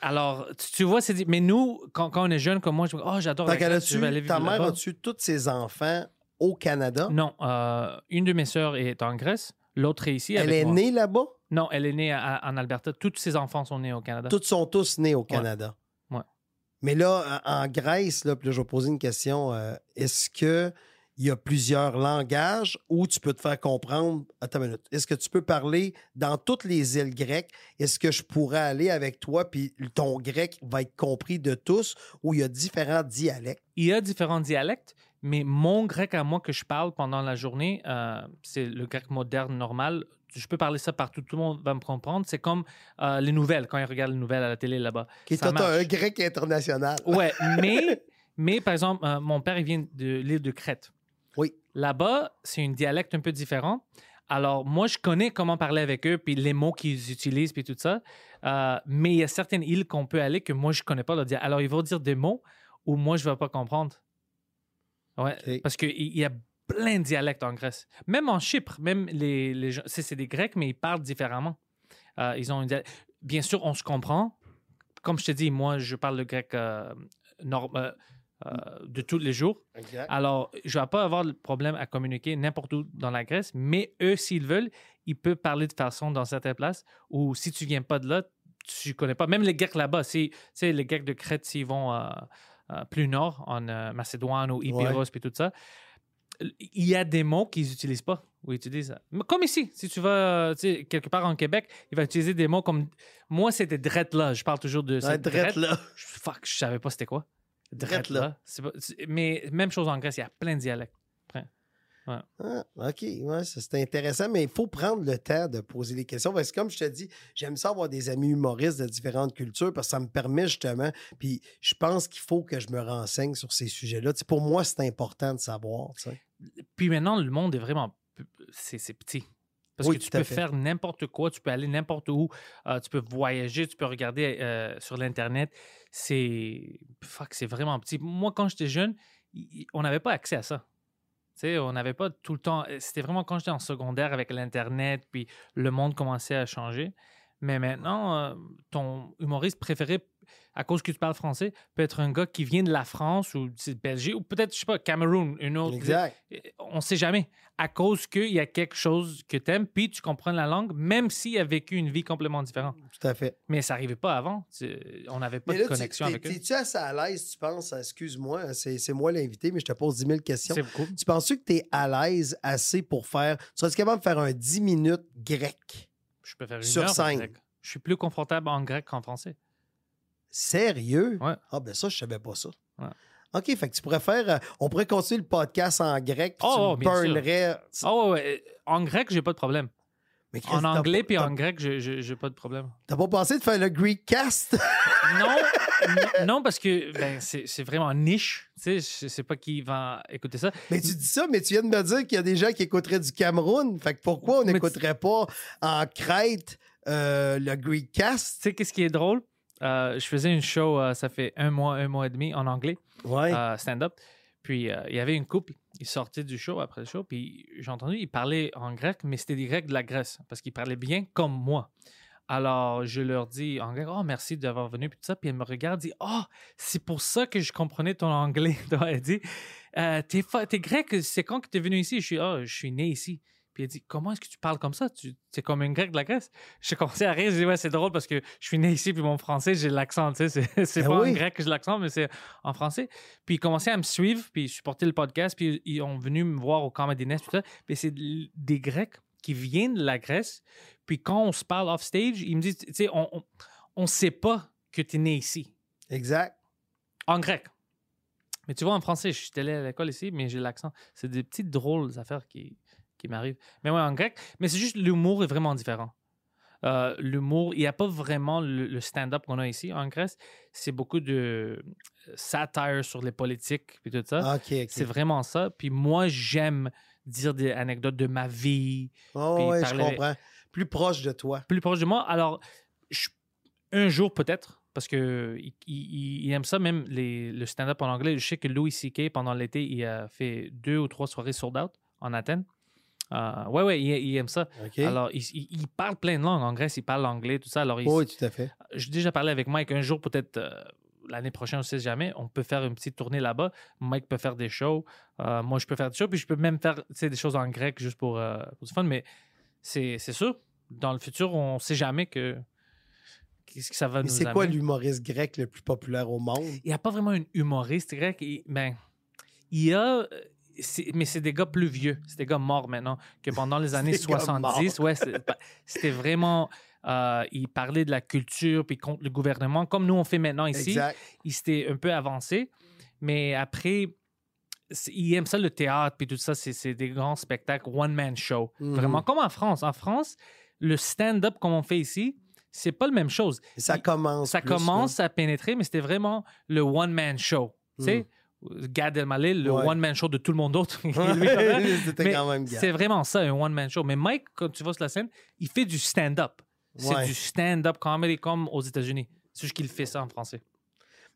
Alors, tu, tu vois, c'est dit, mais nous, quand, quand on est jeune comme moi, je me dis, oh, j'adore la je vais aller vivre ta mère a-tu tous ses enfants au Canada? Non, euh, une de mes sœurs est en Grèce, l'autre est ici. Elle avec est moi. née là-bas? Non, elle est née à- en Alberta. Tous ses enfants sont nés au Canada. Tous sont tous nés au Canada. Ouais. Mais là, en en Grèce, là, puis là, je vais poser une question. euh, est-ce que il y a plusieurs langages où tu peux te faire comprendre. Attends une minute. Est-ce que tu peux parler dans toutes les îles grecques? Est-ce que je pourrais aller avec toi puis ton grec va être compris de tous ou il y a différents dialectes? Il y a différents dialectes, mais mon grec à moi que je parle pendant la journée, euh, c'est le grec moderne normal. Je peux parler ça partout, tout le monde va me comprendre. C'est comme euh, les nouvelles, quand ils regardent les nouvelles à la télé là-bas. Qui un grec international. Ouais, *laughs* mais, mais par exemple, euh, mon père, il vient de l'île de Crète. Là-bas, c'est un dialecte un peu différent. Alors, moi, je connais comment parler avec eux, puis les mots qu'ils utilisent, puis tout ça. Euh, mais il y a certaines îles qu'on peut aller que moi, je connais pas le dialecte. Alors, ils vont dire des mots où moi, je ne vais pas comprendre. Ouais, parce qu'il y a plein de dialectes en Grèce. Même en Chypre, même les, les gens, c'est des Grecs, mais ils parlent différemment. Euh, ils ont une Bien sûr, on se comprend. Comme je te dis, moi, je parle le grec euh, norm- euh, euh, de tous les jours. Exact. Alors, je ne vais pas avoir de problème à communiquer n'importe où dans la Grèce, mais eux, s'ils veulent, ils peuvent parler de façon dans certaines places où si tu viens pas de là, tu connais pas. Même les Grecs là-bas, si, tu sais, les Grecs de Crète, s'ils vont euh, euh, plus nord, en Macédoine ou Épeiros puis tout ça, il y a des mots qu'ils n'utilisent pas. Ou ils utilisent. Comme ici, si tu vas quelque part en Québec, il va utiliser des mots comme. Moi, c'était drette là. Je parle toujours de Ouais, cette drette là. je- Fuck, je savais pas c'était quoi. Drette là. pas- mais même chose en Grèce, il y a plein de dialectes. Ah, OK, ouais, c'est intéressant, mais il faut prendre le temps de poser les questions. Parce que comme je te dis, j'aime ça avoir des amis humoristes de différentes cultures parce que ça me permet justement. Puis je pense qu'il faut que je me renseigne sur ces sujets-là. Tu sais, pour moi, c'est important de savoir. tu sais. Puis maintenant, le monde est vraiment. c'est petit. Parce Oui, que tu peux faire n'importe quoi, tu peux aller n'importe où, euh, tu peux voyager, tu peux regarder euh, sur l'Internet. C'est. Fuck, c'est vraiment petit. Moi, quand j'étais jeune, on n'avait pas accès à ça. Tu sais, on n'avait pas tout le temps. euh, C'était vraiment quand j'étais en secondaire avec l'Internet, puis le monde commençait à changer. Mais maintenant, euh, ton humoriste préféré, à cause que tu parles français, peut être un gars qui vient de la France ou de Belgique ou peut-être, je sais pas, Cameroun, une autre. Exact. On sait jamais. À cause qu'il y a quelque chose que tu aimes, puis tu comprends la langue, même s'il a vécu une vie complètement différente. Tout à fait. Mais ça n'arrivait pas avant. Tu- On n'avait pas de connexion avec eux. T'es-tu assez à l'aise, tu penses, excuse-moi, c'est c'est moi l'invité, mais je te pose 10 000 questions. C'est cool. Tu penses-tu que tu es à l'aise assez pour faire. Tu serais capable de faire un 10 minutes grec? Je peux faire une Sur heure scène. Je suis plus confortable en grec qu'en français. Sérieux? Ouais. Ah, ben ça, je savais pas ça. Ouais. OK, fait que tu pourrais faire. euh, on pourrait continuer le podcast en grec, puis Oh, tu oh, burnerais. Ah ouais, ouais. En grec, j'ai pas de problème. Mais En anglais puis en grec, j'ai pas de problème. T'as pas pensé de faire le Greek cast? Non, *laughs* non parce que ben, c'est vraiment niche. Tu sais, je sais pas qui va écouter ça. mais tu dis ça, mais tu viens de me dire qu'il y a des gens qui écouteraient du Cameroun. Fait que pourquoi on tu- n'écouterait pas en Crète euh, le Greek Tu cast? sais, qu'est-ce qui est drôle? Euh, je faisais une show, euh, ça fait un mois, un mois et demi en anglais, Ouais. euh, stand-up. Puis il y avait une couple, ils sortaient du show après le show, puis j'ai entendu, ils parlaient en grec, mais c'était des grecs de la Grèce, parce qu'ils parlaient bien comme moi. Alors, je leur dis en grec, oh, merci d'avoir venu, puis tout ça. Puis elle me regarde, dit, oh, c'est pour ça que je comprenais ton anglais. *laughs* Elle dit, Euh, t'es grec, c'est quand que t'es venu ici? Je suis, oh, je suis né ici. Puis elle dit, comment est-ce que tu parles comme ça? Tu, es comme un grec de la Grèce. J'ai commencé à rire, j'ai dit, ouais, c'est drôle parce que je suis né ici, puis mon français, j'ai l'accent, tu sais, c'est, *laughs* c'est Ben pas oui. en grec que j'ai l'accent, mais c'est en français. Puis ils commençaient à me suivre, puis ils supportaient le podcast, puis ils ont venu me voir au Comedy Nest, tout ça. Puis c'est des Grecs qui viennent de la Grèce, puis quand on se parle off stage, ils me disent, tu sais, on, on, on sait pas que tu es né ici, Exact. en grec. Mais tu vois, en français, je suis allé à l'école ici, mais j'ai l'accent. C'est des petites drôles affaires qui, qui m'arrivent. Mais ouais, en grec, mais c'est juste l'humour est vraiment différent. Euh, l'humour, il n'y a pas vraiment le, le stand-up qu'on a ici en Grèce. C'est beaucoup de euh, satire sur les politiques et tout ça. OK. C'est vraiment ça. Puis moi, j'aime dire des anecdotes de ma vie, Oh, ouais, je comprends. Plus proche de toi. plus proche de moi. Alors, je- un jour peut-être, parce que il, il- il aime ça, même les, le stand-up en anglais. Je sais que Louis C.K., pendant l'été, il a fait deux ou trois soirées sold out en Athènes. Euh, ouais, ouais, il, il aime ça. Alors, il, il- il parle plein de langues. En Grèce, il parle anglais, tout ça. Alors, oui, tout à fait. j'ai déjà parlé avec Mike un jour, peut-être euh, l'année prochaine, on ne sait jamais. On peut faire une petite tournée là-bas. Mike peut faire des shows. Euh, moi, je peux faire des shows. Puis je peux même faire des choses en grec juste pour, euh, pour du fun. Mais c'est sûr, dans le futur, on ne sait jamais que qu'est-ce que ça va Mais nous c'est quoi l'humoriste grec le plus populaire au monde? Il n'y a pas vraiment un humoriste grec. Il, ben, il y a. Mais c'est des gars plus vieux. C'est des gars morts maintenant. Que pendant les *laughs* années des gars 70, ouais, c'était vraiment. euh, ils parlaient de la culture puis contre le gouvernement, comme nous on fait maintenant ici. Exact. Il s'était un peu avancé. Mais après, ils aiment ça le théâtre puis tout ça. C'est des grands spectacles, one-man show. Mhm. Vraiment, comme en France. En France, le stand-up comme on fait ici, c'est pas la même chose Ça il- commence. ça plus, commence à pénétrer, mais c'était vraiment le one-man show. Tu sais, Gad Elmaleh, le. Ouais. one-man show de tout le monde d'autre. *laughs* C'est vraiment ça, un one-man show. Mais Mike, quand tu vois sur la scène, il fait du stand-up. C'est Ouais. du stand-up comedy comme aux États-Unis. C'est juste qu'il fait ça en français.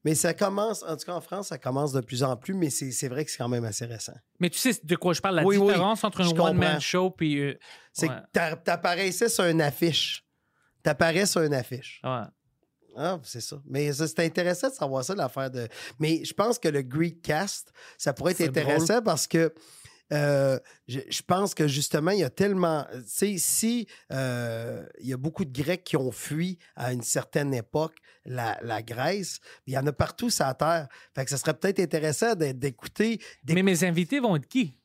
Mais ça commence, en tout cas en France, ça commence de plus en plus, mais c'est vrai que c'est quand même assez récent. Mais tu sais de quoi je parle, la Oui, oui, différence entre un one-man show puis. euh, C'est ouais, que t'a- t'apparaissais sur une affiche. T'apparais sur une affiche. ouais. Ah, c'est ça. Mais c'est intéressant de savoir ça, l'affaire de. Mais je pense que le Greek cast, ça pourrait être intéressant parce que euh, je, je pense que justement, il y a tellement. Tu sais, si euh, il y a beaucoup de Grecs qui ont fui à une certaine époque la, la Grèce, il y en a partout sur la terre. Fait que ça serait peut-être intéressant d'écouter des Mais mes invités vont être qui?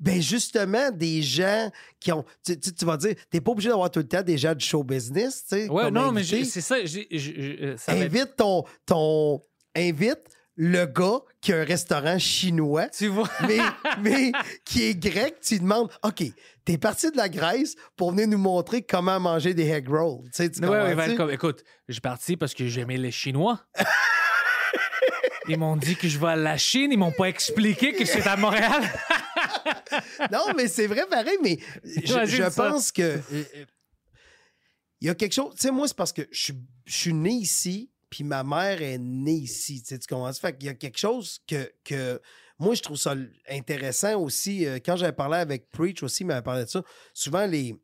Ben justement, des gens qui ont. Tu, tu- tu vas dire, t'es pas obligé d'avoir tout le temps des gens du show business, tu sais. Ouais, non, mais invité. c'est ça. être- Invite ton, ton. Invite le gars qui a un restaurant chinois, Tu vois? *laughs* mais, mais qui est grec. Tu demandes OK, t'es parti de la Grèce pour venir nous montrer comment manger des egg rolls. Tu sais, tu Ouais, ouais, comme, écoute, je suis parti parce que j'aimais les Chinois. *laughs* Ils m'ont dit que je vais à la Chine, ils m'ont pas expliqué que c'est à Montréal. *laughs* Non, mais c'est vrai pareil, mais je, Imagine je ça. pense que. euh, Il y a quelque chose. Tu sais, moi, c'est parce que je, suis- je suis né ici, puis ma mère est née ici. Tu sais, tu comprends? Fait qu'il y a quelque chose que, que. Moi, je trouve ça intéressant aussi. euh, Quand j'avais parlé avec Preach aussi, il m'avait parlé de ça. Souvent, les,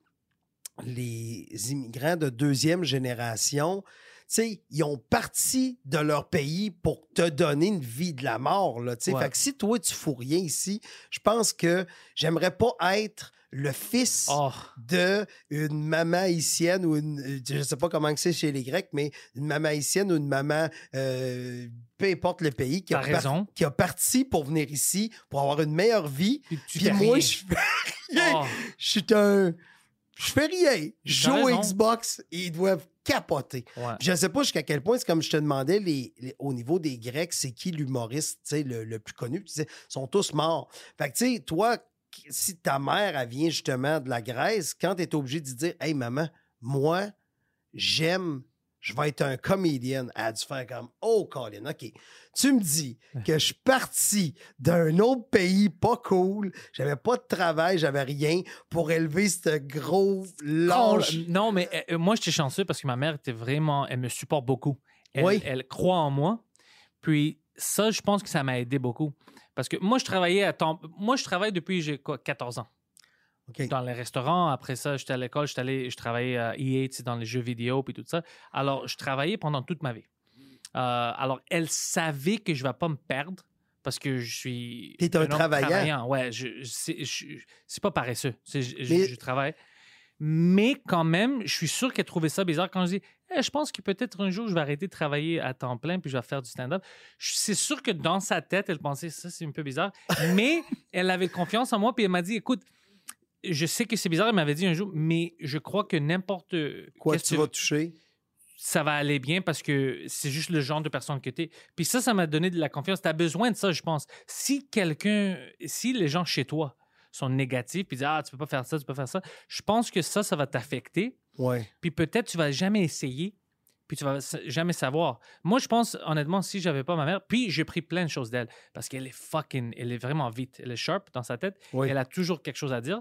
les immigrants de deuxième génération, sais, ils ont parti de leur pays pour te donner une vie de la mort, là, tu sais. Ouais. Fait que si toi, tu fous rien ici, je pense que j'aimerais pas être le fils Oh, de une maman haïtienne ou une, je sais pas comment c'est chez les Grecs, mais une maman haïtienne ou une maman, euh, peu importe le pays, qui a, T'as par- raison. qui a parti pour venir ici, pour avoir une meilleure vie. puis moi, je fais rien. Oh, Je suis un. Je fais rien. Je joue raison. Xbox ils doivent capoter. ouais. Je ne sais pas jusqu'à quel point, c'est comme je te demandais, les, les- au niveau des Grecs, c'est qui l'humoriste le, le plus connu? Tu ils sont tous morts. Fait que, tu sais, toi, si ta mère, elle vient justement de la Grèce, quand tu es obligé de dire, hey, maman, moi, j'aime, je vais être un comédien, elle a dû faire comme, oh, Colin, OK. Tu me dis que je suis parti d'un autre pays pas cool, j'avais pas de travail, j'avais rien pour élever ce gros lâche. Non, mais euh, moi, j'étais chanceux parce que ma mère était vraiment. Elle me supporte beaucoup. Elle, Oui. elle croit en moi. Puis ça, je pense que ça m'a aidé beaucoup. Parce que moi, je travaillais à temps. Moi, je travaille depuis j'ai quoi, 14 ans. Dans les restaurants. Après ça, j'étais à l'école. J'étais allé- Je travaillais à EA, dans les jeux vidéo puis tout ça. Alors, je travaillais pendant toute ma vie. Euh, alors, elle savait que je ne vais pas me perdre parce que je suis. T'es un homme travaillant. Ouais, je, je- c'est je- c'est pas paresseux. C'est- Je, je- Mais- je travaille. Mais quand même, je suis sûr qu'elle trouvait ça bizarre quand je dis Eh, Je pense que peut-être un jour, je vais arrêter de travailler à temps plein puis je vais faire du stand-up. C'est sûr que dans sa tête, elle pensait Ça, c'est un peu bizarre. Mais *laughs* elle avait confiance en moi puis elle m'a dit Écoute, je sais que c'est bizarre. Elle m'avait dit un jour, mais je crois que n'importe Quoi tu que vas toucher? ça va aller bien parce que c'est juste le genre de personne que tu es. Puis ça, ça m'a donné de la confiance. Tu as besoin de ça, je pense. Si quelqu'un, si les gens chez toi sont négatifs, puis disent Ah, tu peux pas faire ça, tu peux pas faire ça, je pense que ça, ça va t'affecter. Ouais. Puis peut-être tu vas jamais essayer, puis tu vas jamais savoir. Moi, je pense, honnêtement, si j'avais pas ma mère, puis j'ai pris plein de choses d'elle parce qu'elle est fucking, elle est vraiment vite, elle est sharp dans sa tête, Oui. elle a toujours quelque chose à dire.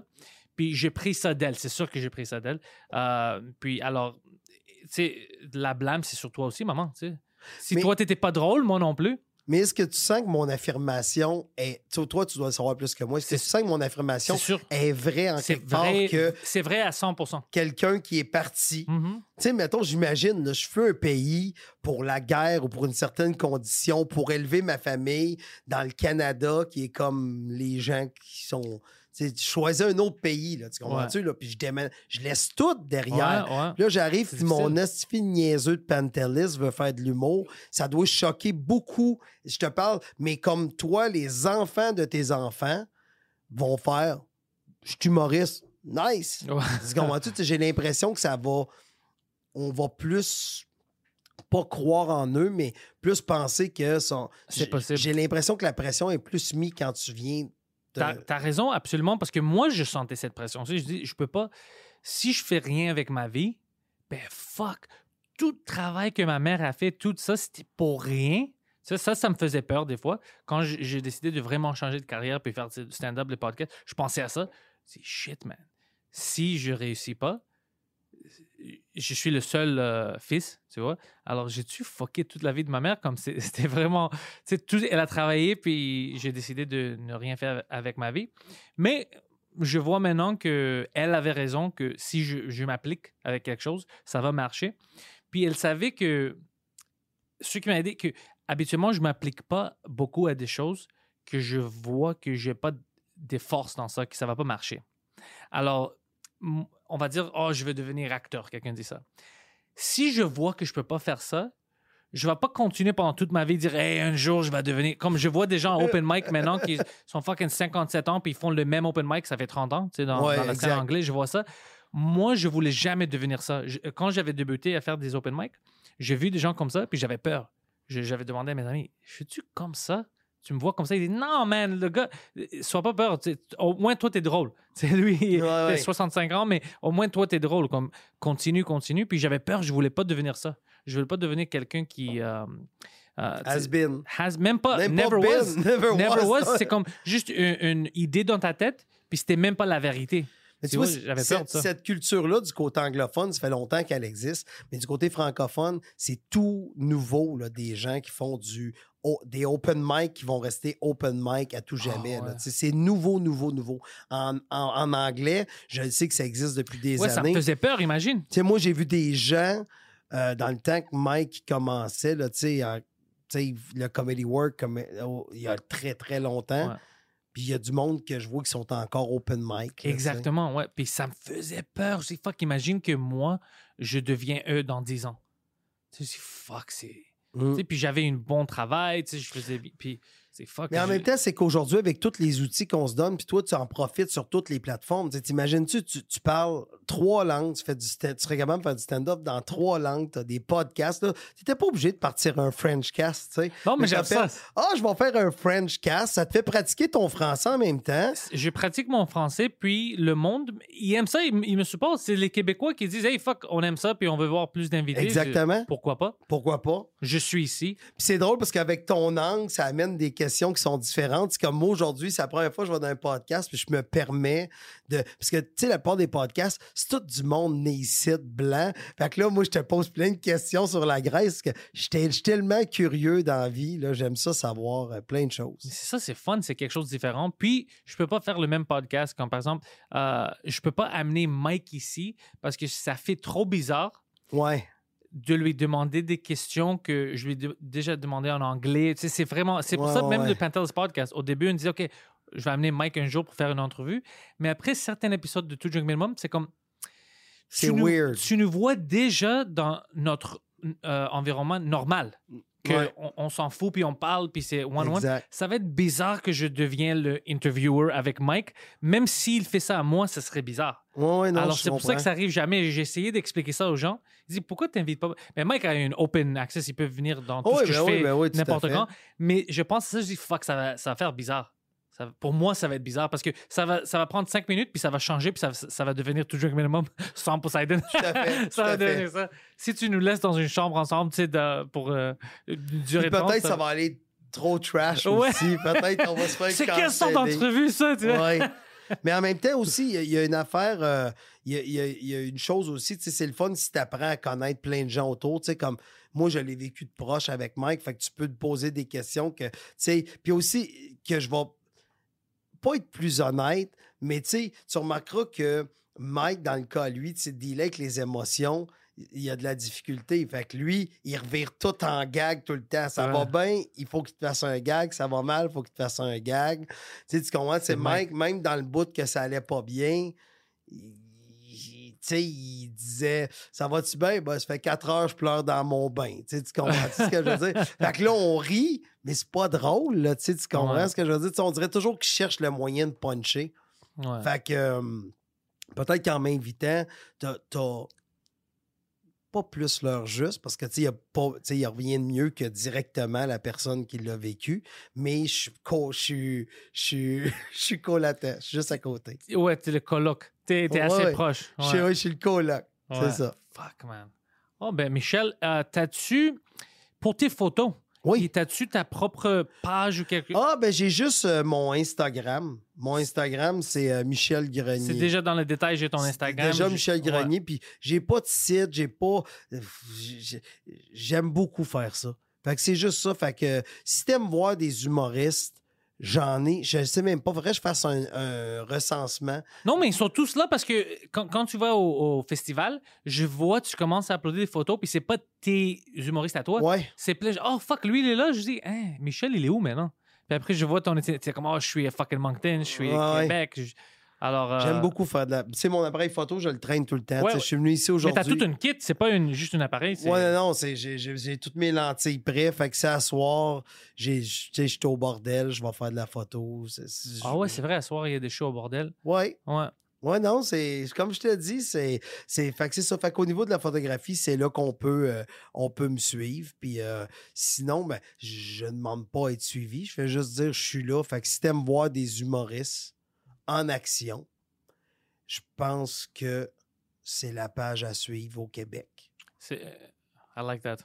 Puis j'ai pris ça d'elle, c'est sûr que j'ai pris ça d'elle. Euh, puis alors, tu sais, la blâme, c'est sur toi aussi, maman, tu sais. Si Mais- toi, t'étais pas drôle, moi non plus. Mais est-ce que tu sens que mon affirmation est. tu sais, Toi, tu dois le savoir plus que moi. Est-ce que tu sens que mon affirmation est vraie en quelque part vrai, que c'est vrai à 100% quelqu'un qui est parti? Mhm. Tu sais, mettons, j'imagine, je fais un pays pour la guerre ou pour une certaine condition, pour élever ma famille dans le Canada, qui est comme les gens qui sont. Tu sais, tu choisis un autre pays, là, tu comprends-tu? Là, puis je, démène- je laisse tout derrière. Ouais, ouais. Puis Là, j'arrive, C'est puis mon estifi niaiseux de Pantelis veut faire de l'humour. Ça doit choquer beaucoup. Je te parle, mais comme toi, les enfants de tes enfants vont faire Je suis humoriste. Nice. Tu comprends-tu? J'ai l'impression que ça va. On va plus pas croire en eux, mais plus penser que son. C'est j'ai- possible. J'ai l'impression que la pression est plus mise quand tu viens. T'as as raison, absolument, parce que moi, je sentais cette pression. Je dis, je peux pas. Si je fais rien avec ma vie, ben fuck. Tout le travail que ma mère a fait, tout ça, c'était pour rien. Ça, ça, ça me faisait peur des fois. Quand j'ai décidé de vraiment changer de carrière puis faire du stand-up, le podcast, je pensais à ça. C'est shit, man. Si je réussis pas, je suis le seul euh, fils, tu vois. Alors, j'ai-tu fucké toute la vie de ma mère? Comme *laughs* c'était vraiment. Elle a travaillé, puis j'ai décidé de ne rien faire avec ma vie. Mais je vois maintenant que elle avait raison, que si je, m'applique avec quelque chose, ça va marcher. Puis elle savait que. Ce qui m'a dit que habituellement, je ne m'applique pas beaucoup à des choses que je vois que je n'ai pas des forces dans ça, que ça ne va pas marcher. Alors, on va dire, oh, je veux devenir acteur, quelqu'un dit ça. Si je vois que je peux pas faire ça, je vais pas continuer pendant toute ma vie à dire, hey, un jour, je vais devenir. Comme je vois des gens en open mic maintenant qui sont fucking 57 ans puis ils font le même open mic, ça fait 30 ans, tu sais, dans, Ouais, dans la scène anglaise, je vois ça. Moi, je voulais jamais devenir ça. Je- quand j'avais débuté à faire des open mic, j'ai vu des gens comme ça, puis j'avais peur. Je- J'avais demandé à mes amis, suis-tu comme ça? Tu me vois comme ça? Il dit, non, man, le gars, euh, sois pas peur. Au moins, toi, t'es drôle. *laughs* C'est lui, il Ouais, a ouais. 65 ans, mais au moins, toi, t'es drôle. Comme, continue, continue. Puis j'avais peur, je voulais pas devenir ça. Je voulais pas devenir quelqu'un qui. euh, euh, Has been. has- même pas, Même pas never been, was. *laughs* never Never was. was. C'est comme juste une, une idée dans ta tête, puis c'était même pas la vérité. Mais Tu vois, j'avais cette, peur de ça. cette culture-là, du côté anglophone, ça fait longtemps qu'elle existe, mais du côté francophone, c'est tout nouveau, là, des gens qui font du des open mic qui vont rester open mic à tout jamais. Ah, ouais. Sais, C'est nouveau, nouveau, nouveau. En, en- en anglais, je sais que ça existe depuis des Ouais, ça me années. faisait peur, imagine. Moi, j'ai vu des gens euh, dans le temps que Mike commençait, là, en- le comedy work comme, euh, il y a très, très longtemps. Ouais. Puis il y a du monde que je vois qui sont encore open mic. là. Exactement, ouais. Puis ça me faisait peur. Dis, fuck, imagine que moi, je deviens eux dans 10 ans. Tu sais, c'est fuck, c'est. Mm. Puis j'avais un bon travail, tu sais, je faisais. Puis c'est fuck. Mais en même temps, c'est qu'aujourd'hui, avec tous les outils qu'on se donne, puis toi, tu en profites sur toutes les plateformes. T'imagines-tu, tu, tu parles trois langues, tu, fais du tu serais capable de faire du stand-up dans trois langues, tu as des podcasts. Tu n'étais pas obligé de partir un French cast. tu sais. Non, mais j'aime t'appelles, ça. Ah, je vais faire un French cast. Ça te fait pratiquer ton français en même temps. Je pratique mon français, puis le monde, il aime ça, il, me supporte. C'est les Québécois qui disent, hey, fuck, on aime ça, puis on veut voir plus d'invités. Exactement. Je- pourquoi pas? Pourquoi pas? Je suis ici. Puis c'est drôle parce qu'avec ton angle, ça amène des questions qui sont différentes. C'est comme moi aujourd'hui, c'est la première fois que je vais dans un podcast, puis je me permets de. Parce que, tu sais, la part des podcasts, c'est tout du monde né ici, blanc. Fait que là, moi, je te pose plein de questions sur la Grèce, parce que je suis tellement curieux dans la vie. là, J'aime ça savoir euh, plein de choses. C'est ça, c'est fun, c'est quelque chose de différent. Puis, je peux pas faire le même podcast comme, par exemple, euh, je peux pas amener Mike ici parce que ça fait trop bizarre Ouais. De lui demander des questions que je lui ai de- déjà demandé en anglais. Tu sais, c'est vraiment... C'est pour Ouais, ça, même ouais. le Pantelis Podcast, au début, on disait, OK, je vais amener Mike un jour pour faire une entrevue. Mais après certains épisodes de Two Drink Minimum, c'est comme... C'est tu nous- weird. tu nous vois déjà dans notre euh, environnement normal. Ouais. on, s'en fout, puis on parle, puis c'est one-one. Ça va être bizarre que je devienne le interviewer avec Mike. Même s'il fait ça à moi, ça serait bizarre. Ouais, ouais, non, Alors, c'est pour ça que ça arrive jamais. J'ai essayé d'expliquer ça aux gens. Ils disent, pourquoi tu n'invites pas... Mais Mike a une open access. Il peut venir dans tout ce que ben je oui, fais ben oui, n'importe quand. Mais je pense que ça, je dis, fuck, ça va, ça va faire bizarre. Ça- pour moi, ça va être bizarre parce que ça va, ça va prendre cinq minutes, puis ça va changer, puis ça, ça va devenir tout drink minimum *laughs* sans Poseidon. Tout à fait, *laughs* tout ça va devenir ça. Si tu nous laisses dans une chambre ensemble, tu sais, de- pour euh, une durée peut-être ça va aller trop trash Ouais. aussi. Peut-être qu'on va se faire *laughs* C'est quelle sorte d'entrevue, ça? Tu vois? Ouais. Mais en même temps aussi, il y a- il y, a une affaire, euh, il y, y a une chose aussi, tu sais, c'est le fun si tu apprends à connaître plein de gens autour, tu sais, comme moi, je l'ai vécu de proche avec Mike, fait que tu peux te poser des questions que, tu sais, puis aussi que je vais pas être plus honnête, mais tu sais, tu remarqueras que Mike, dans le cas lui, tu sais, dealer avec les émotions, il y a de la difficulté. Fait que lui, il revire tout en gag tout le temps. Ça va bien, il faut qu'il te fasse un gag. Ça va mal, il faut qu'il te fasse un gag. Tu sais, tu comprends? C'est C'est Mike, même dans le bout que ça allait pas bien, il, sais, il disait Ça va-tu bien? Ben, ça fait quatre heures, je pleure dans mon bain. Tu tu comprends ce que je veux dire? *laughs* Fait que là, on rit, mais c'est pas drôle. Là, tu tu comprends Ouais. ce que je veux dire? Tu on dirait toujours qu'il cherche le moyen de puncher. Ouais. Fait que euh, peut-être qu'en m'invitant, t'as t'as pas plus l'heure juste parce que tu sais, il y a tu rien de mieux que directement la personne qui l'a vécu, mais je suis je suis *laughs* je suis juste à côté. Ouais, t'es le coloc. T'es Ouais, assez ouais. proche. Je suis Ouais. je suis le coloc, c'est ça. Fuck, man. Oh, ben, Michel, euh, t'as-tu, pour tes photos, Oui. t'as-tu ta propre page ou quelque chose? Ah ben j'ai juste euh, mon Instagram. Mon Instagram c'est euh, Michel Grenier. C'est déjà dans le détail, j'ai ton Instagram. Déjà Michel. Grenier, puis j'ai pas de site, j'ai pas. j'ai- J'aime beaucoup faire ça. Fait que c'est juste ça. Fait que si t'aimes voir des humoristes, j'en ai. Je sais même pas. Faudrait que je fasse un, un recensement. Non, mais ils sont tous là parce que quand, quand tu vas au, au festival, je vois, tu commences à uploader des photos, puis c'est pas tes humoristes à toi. Ouais. C'est plein. Oh, fuck, lui, il est là. Je dis, Hein, Michel, il est où maintenant? Puis après, je vois ton. Tu comme, oh, je suis à fucking Moncton, je suis à Ouais. Québec. Je- Alors. euh, J'aime beaucoup faire de la. Sais, mon appareil photo, je le traîne tout le temps. Ouais, ouais. Je suis venu ici Mais aujourd'hui. t'as toute une kit, c'est pas une, juste un appareil. c'est- Ouais, non, non, c'est, j'ai, toutes mes lentilles prêtes. Fait que c'est à soir, je suis au bordel, je vais faire de la photo. c'est- c'est- Ah ouais, c'est vrai, à soir, il y a des shows au bordel. Ouais. Ouais. Ouais, non, c'est comme je te dis, c'est c'est fait que c'est ça. Fait qu'au niveau de la photographie, c'est là qu'on peut euh, on peut me suivre. Puis euh, sinon, ben, je ne demande pas à être suivi. Je fais juste dire je suis là. Fait que si t'aimes voir des humoristes en action, je pense que c'est la page à suivre au Québec. C'est- I like that.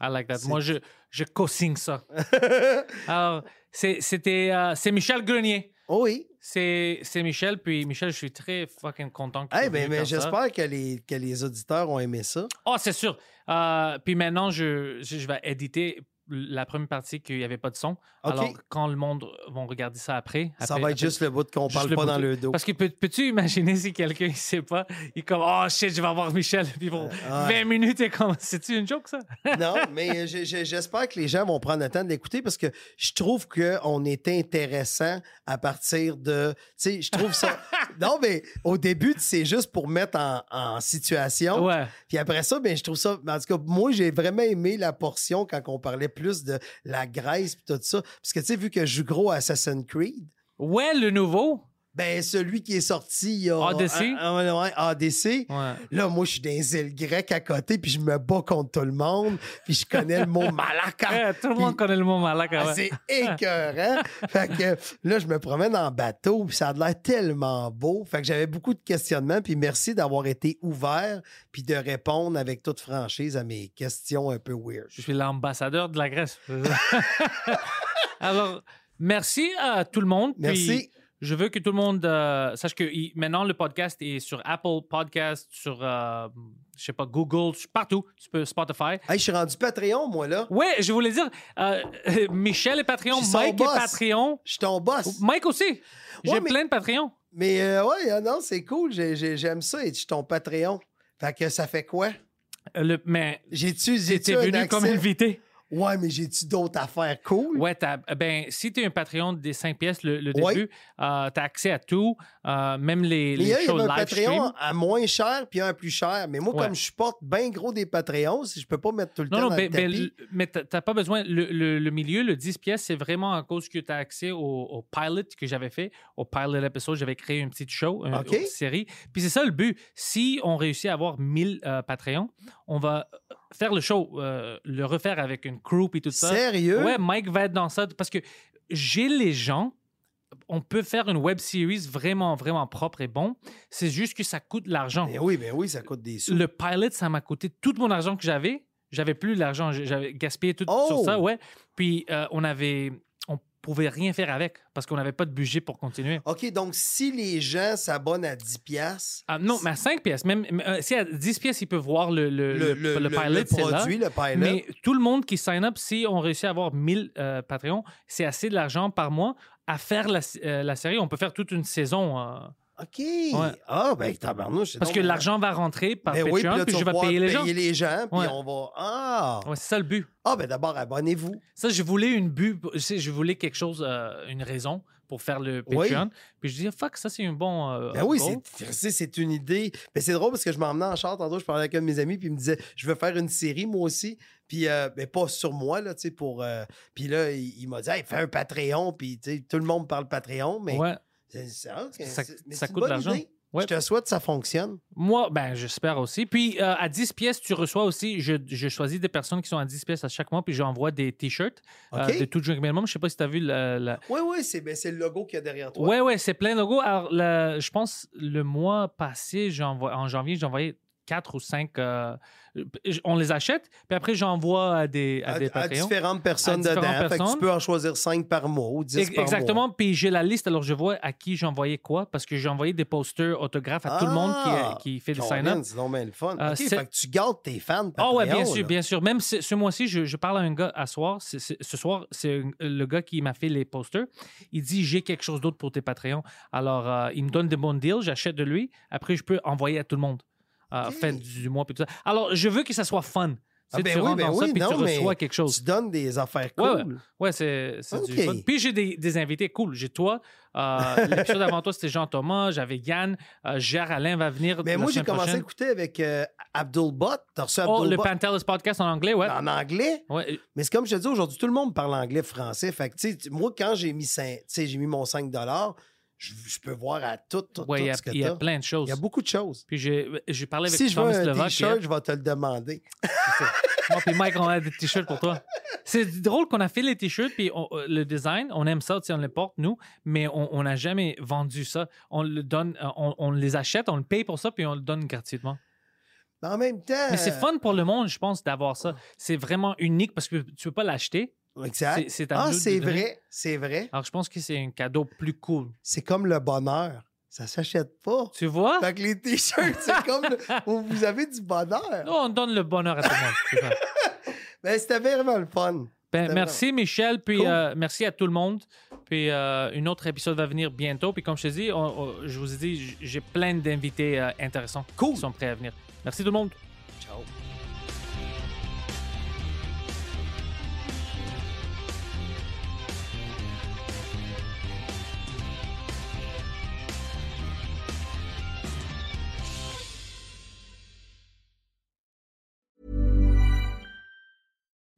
I like that. Moi, je, je co-signe ça. *laughs* Alors, c'est- c'était euh, c'est Michel Grenier. Oh oui. C'est c'est Michel, puis Michel, je suis très fucking content que Eh ben, mais ça. j'espère que les, que les auditeurs ont aimé ça. Oh, c'est sûr. Euh, puis maintenant, je, je, je vais éditer la première partie qu'il n'y avait pas de son. Alors, quand le monde va regarder ça après. Ça après- va être après- juste le bout qu'on parle le pas bout dans le dos. Parce que peux- peux-tu imaginer si quelqu'un ne sait pas, il est comme Oh shit, je vais avoir Michel. Puis pour Euh, ouais. 20 minutes, il est comme C'est-tu une joke ça? *laughs* non, mais j'ai- j'espère que les gens vont prendre le temps de l'écouter parce que je trouve qu'on est intéressant à partir de. Tu sais, je trouve ça. *laughs* non, mais au début, c'est juste pour mettre en, en situation. Ouais. Puis après ça, ben, je trouve ça. En tout cas, moi, j'ai vraiment aimé la portion quand on parlait plus de la Grèce et tout ça. Parce que, tu sais, vu que je joue gros à Assassin's Creed, Ouais, le nouveau. Ben, celui qui est sorti, il y a. Odyssey? Ah, ouais, ouais, ADC. Ouais. Là, moi, je suis dans les îles grecques à côté, puis je me bats contre tout le monde, puis je connais le mot malaka. *laughs* Ouais, tout le monde connaît le mot malak. Ah, ouais. C'est écœurant. *laughs* fait que là, je me promène en bateau, puis ça a l'air tellement beau. Fait que j'avais beaucoup de questionnements, puis merci d'avoir été ouvert, puis de répondre avec toute franchise à mes questions un peu weird. Je suis l'ambassadeur de la Grèce. *laughs* Alors, merci à tout le monde. Puis, Merci. Je veux que tout le monde euh, sache que il- maintenant le podcast est sur Apple Podcast, sur euh, je sais pas Google, partout, tu peux Spotify. Hey, je suis rendu Patreon, moi, là. Ouais, je voulais dire euh, *laughs* Michel est Patreon, Mike est Patreon, Je suis ton boss. Mike aussi. J'ai Ouais, mais- plein de Patreons. Mais ouais, euh, non, c'est cool. J'ai- j'ai- J'aime ça, et je suis ton Patreon. Fait que ça fait quoi? Le- mais J'ai-tu venu comme invité. Ouais, mais j'ai-tu d'autres affaires cool? Ouais, t'as- ben, si tu es un Patreon des 5 pièces le, le Ouais. début, tu as accès à tout, euh, même les, Mais il y a, il y shows avait un Patreon stream. à moins cher puis un à plus cher. Mais moi, Ouais. comme je supporte bien gros des Patreons, je peux pas mettre tout le Non, temps non, dans ben, le ben, tapis. mais t'as pas besoin. Le, le- le milieu, le 10 pièces, c'est vraiment à cause que tu as accès au, au pilot que j'avais fait. Au pilot épisode, j'avais créé une petite show, une, OK. une série. Puis c'est ça le but. Si on réussit à avoir 1000 euh, Patreons, on va faire le show, euh, le refaire avec une crew et tout ça. Sérieux? Ouais, Mike va être dans ça parce que j'ai les gens. On peut faire une web series vraiment, vraiment propre et bon. C'est juste que ça coûte de l'argent. Ben oui, ben oui, ça coûte des sous. Le pilot, ça m'a coûté tout mon argent que j'avais. J'avais plus l'argent, j'avais gaspillé tout Oh! sur ça, ouais. Puis euh, on avait, pouvait rien faire avec parce qu'on n'avait pas de budget pour continuer. OK, donc si les gens s'abonnent à 10 piastres, Ah, non, mais à 5 pièces, même euh, si à 10 pièces, ils peuvent voir le, le, le, le- pilot, là. produit, le pilot, Mais tout le monde qui sign up, si on réussit à avoir 1000 euh, Patreons, c'est assez de l'argent par mois à faire la, euh, la série. On peut faire toute une saison. OK. Ah, ben tabarnouche. parce donc que bien- l'argent va rentrer par Ben oui, puis Patreon, là, puis je vais payer les gens. payer les gens, puis Ouais. on va... Ah! Ouais, c'est ça le but. Ah, ben d'abord, abonnez-vous. Ça, je voulais une but, je voulais quelque chose, euh, une raison pour faire le Oui. Patreon. Puis je dis, fuck, ça c'est un bon. euh, Ben oui, c'est- une idée. Mais c'est drôle parce que je m'emmenais en char tantôt, je parlais avec un de mes amis, puis il me disait Je veux faire une série, moi aussi. Puis, euh, ben, pas sur moi, là, tu sais, pour. puis là, il, il m'a dit Hey, fais un Patreon, puis, tu sais, tout le monde parle Patreon, mais. Ouais. Ça- mais coûte de l'argent. Ouais. Je te souhaite que ça fonctionne. Moi, ben, j'espère aussi. Puis euh, à 10 pièces, tu reçois aussi, je, je choisis des personnes qui sont à 10 pièces à chaque mois, puis j'envoie des t-shirts euh, de tout Drink Minimum. Je sais pas si tu as vu la. la- Oui, oui, c'est ben, le logo qu'il y a derrière toi. Ouais, ouais, c'est plein de logos. Alors, je pense le mois passé, en janvier, j'ai envoyé 4 ou 5. on les achète, puis après, j'envoie à des, à À, des à Patreons. différentes personnes À différentes dedans. Fait que tu peux en choisir 5 par mois ou 10 Ex- par mois. Exactement, puis j'ai la liste, alors je vois à qui j'ai envoyé quoi, parce que j'ai envoyé des posters autographes à tout le monde Ah! qui, qui fait des sign-up. C'est le fun. Euh, OK, c'est- fait que tu gardes tes fans Ah ouais, bien sûr, bien sûr. Même ce, ce mois-ci, je, je parle à un gars à soir. Ce soir, c'est le gars qui m'a fait les posters. Il dit j'ai quelque chose d'autre pour tes Patreons. Alors, euh, il me donne des bons deals, j'achète de lui. Après, je peux envoyer à tout le monde. Euh. Fin du mois, puis tout ça. Alors, je veux que ça soit fun. Ah ben tu oui, ben dans ça, oui, puis non, tu reçois quelque chose. Tu donnes des affaires Ouais, cool. Ouais, c'est c'est Ok. du fun. Puis j'ai des, des invités cool. J'ai toi. euh, L'épisode avant toi, c'était Jean-Thomas. J'avais Yann. Euh, Gérard Alain va venir. Mais moi, j'ai commencé à écouter avec euh, Abdul Bot. T'as reçu Oh, Abdul le Bot? Pantelis podcast en anglais, ouais. en anglais? ouais. Mais c'est comme je te dis, aujourd'hui, tout le monde parle anglais, français. Fait que, tu sais, moi, quand j'ai mis, j'ai mis mon 5 je, je peux voir à tout, tout, Ouais, tout il y a- ce que il y a plein de choses. Il y a beaucoup de choses. Puis j'ai parlé avec Si je veux un t-shirt, je vais te le demander. Moi puis Mike, on a des t-shirts pour toi. C'est drôle qu'on a fait les t-shirts, puis on- euh, le design, on aime ça, on les porte, nous, mais on n'a jamais vendu ça. On le donne, euh, on, on les achète, on le paye pour ça, puis on le donne gratuitement. Mais en même temps. Mais c'est fun pour le monde, je pense, d'avoir ça. C'est vraiment unique parce que tu peux pas l'acheter. Exact. C'est- ah, c'est vrai. C'est vrai. Alors, je pense que c'est un cadeau plus cool. C'est comme le bonheur. Ça s'achète pas. Tu vois? Fait que les t-shirts, c'est *laughs* comme le- où vous avez du bonheur. Nous, on donne le bonheur à tout le monde. *laughs* Ben, c'était vraiment le fun. Ben, merci Michel, puis Cool. euh, merci à tout le monde. Puis euh, un autre épisode va venir bientôt. Puis comme je te dis, on- on- je vous ai dit, j'ai plein d'invités euh, intéressants Cool. qui sont prêts à venir. Merci tout le monde.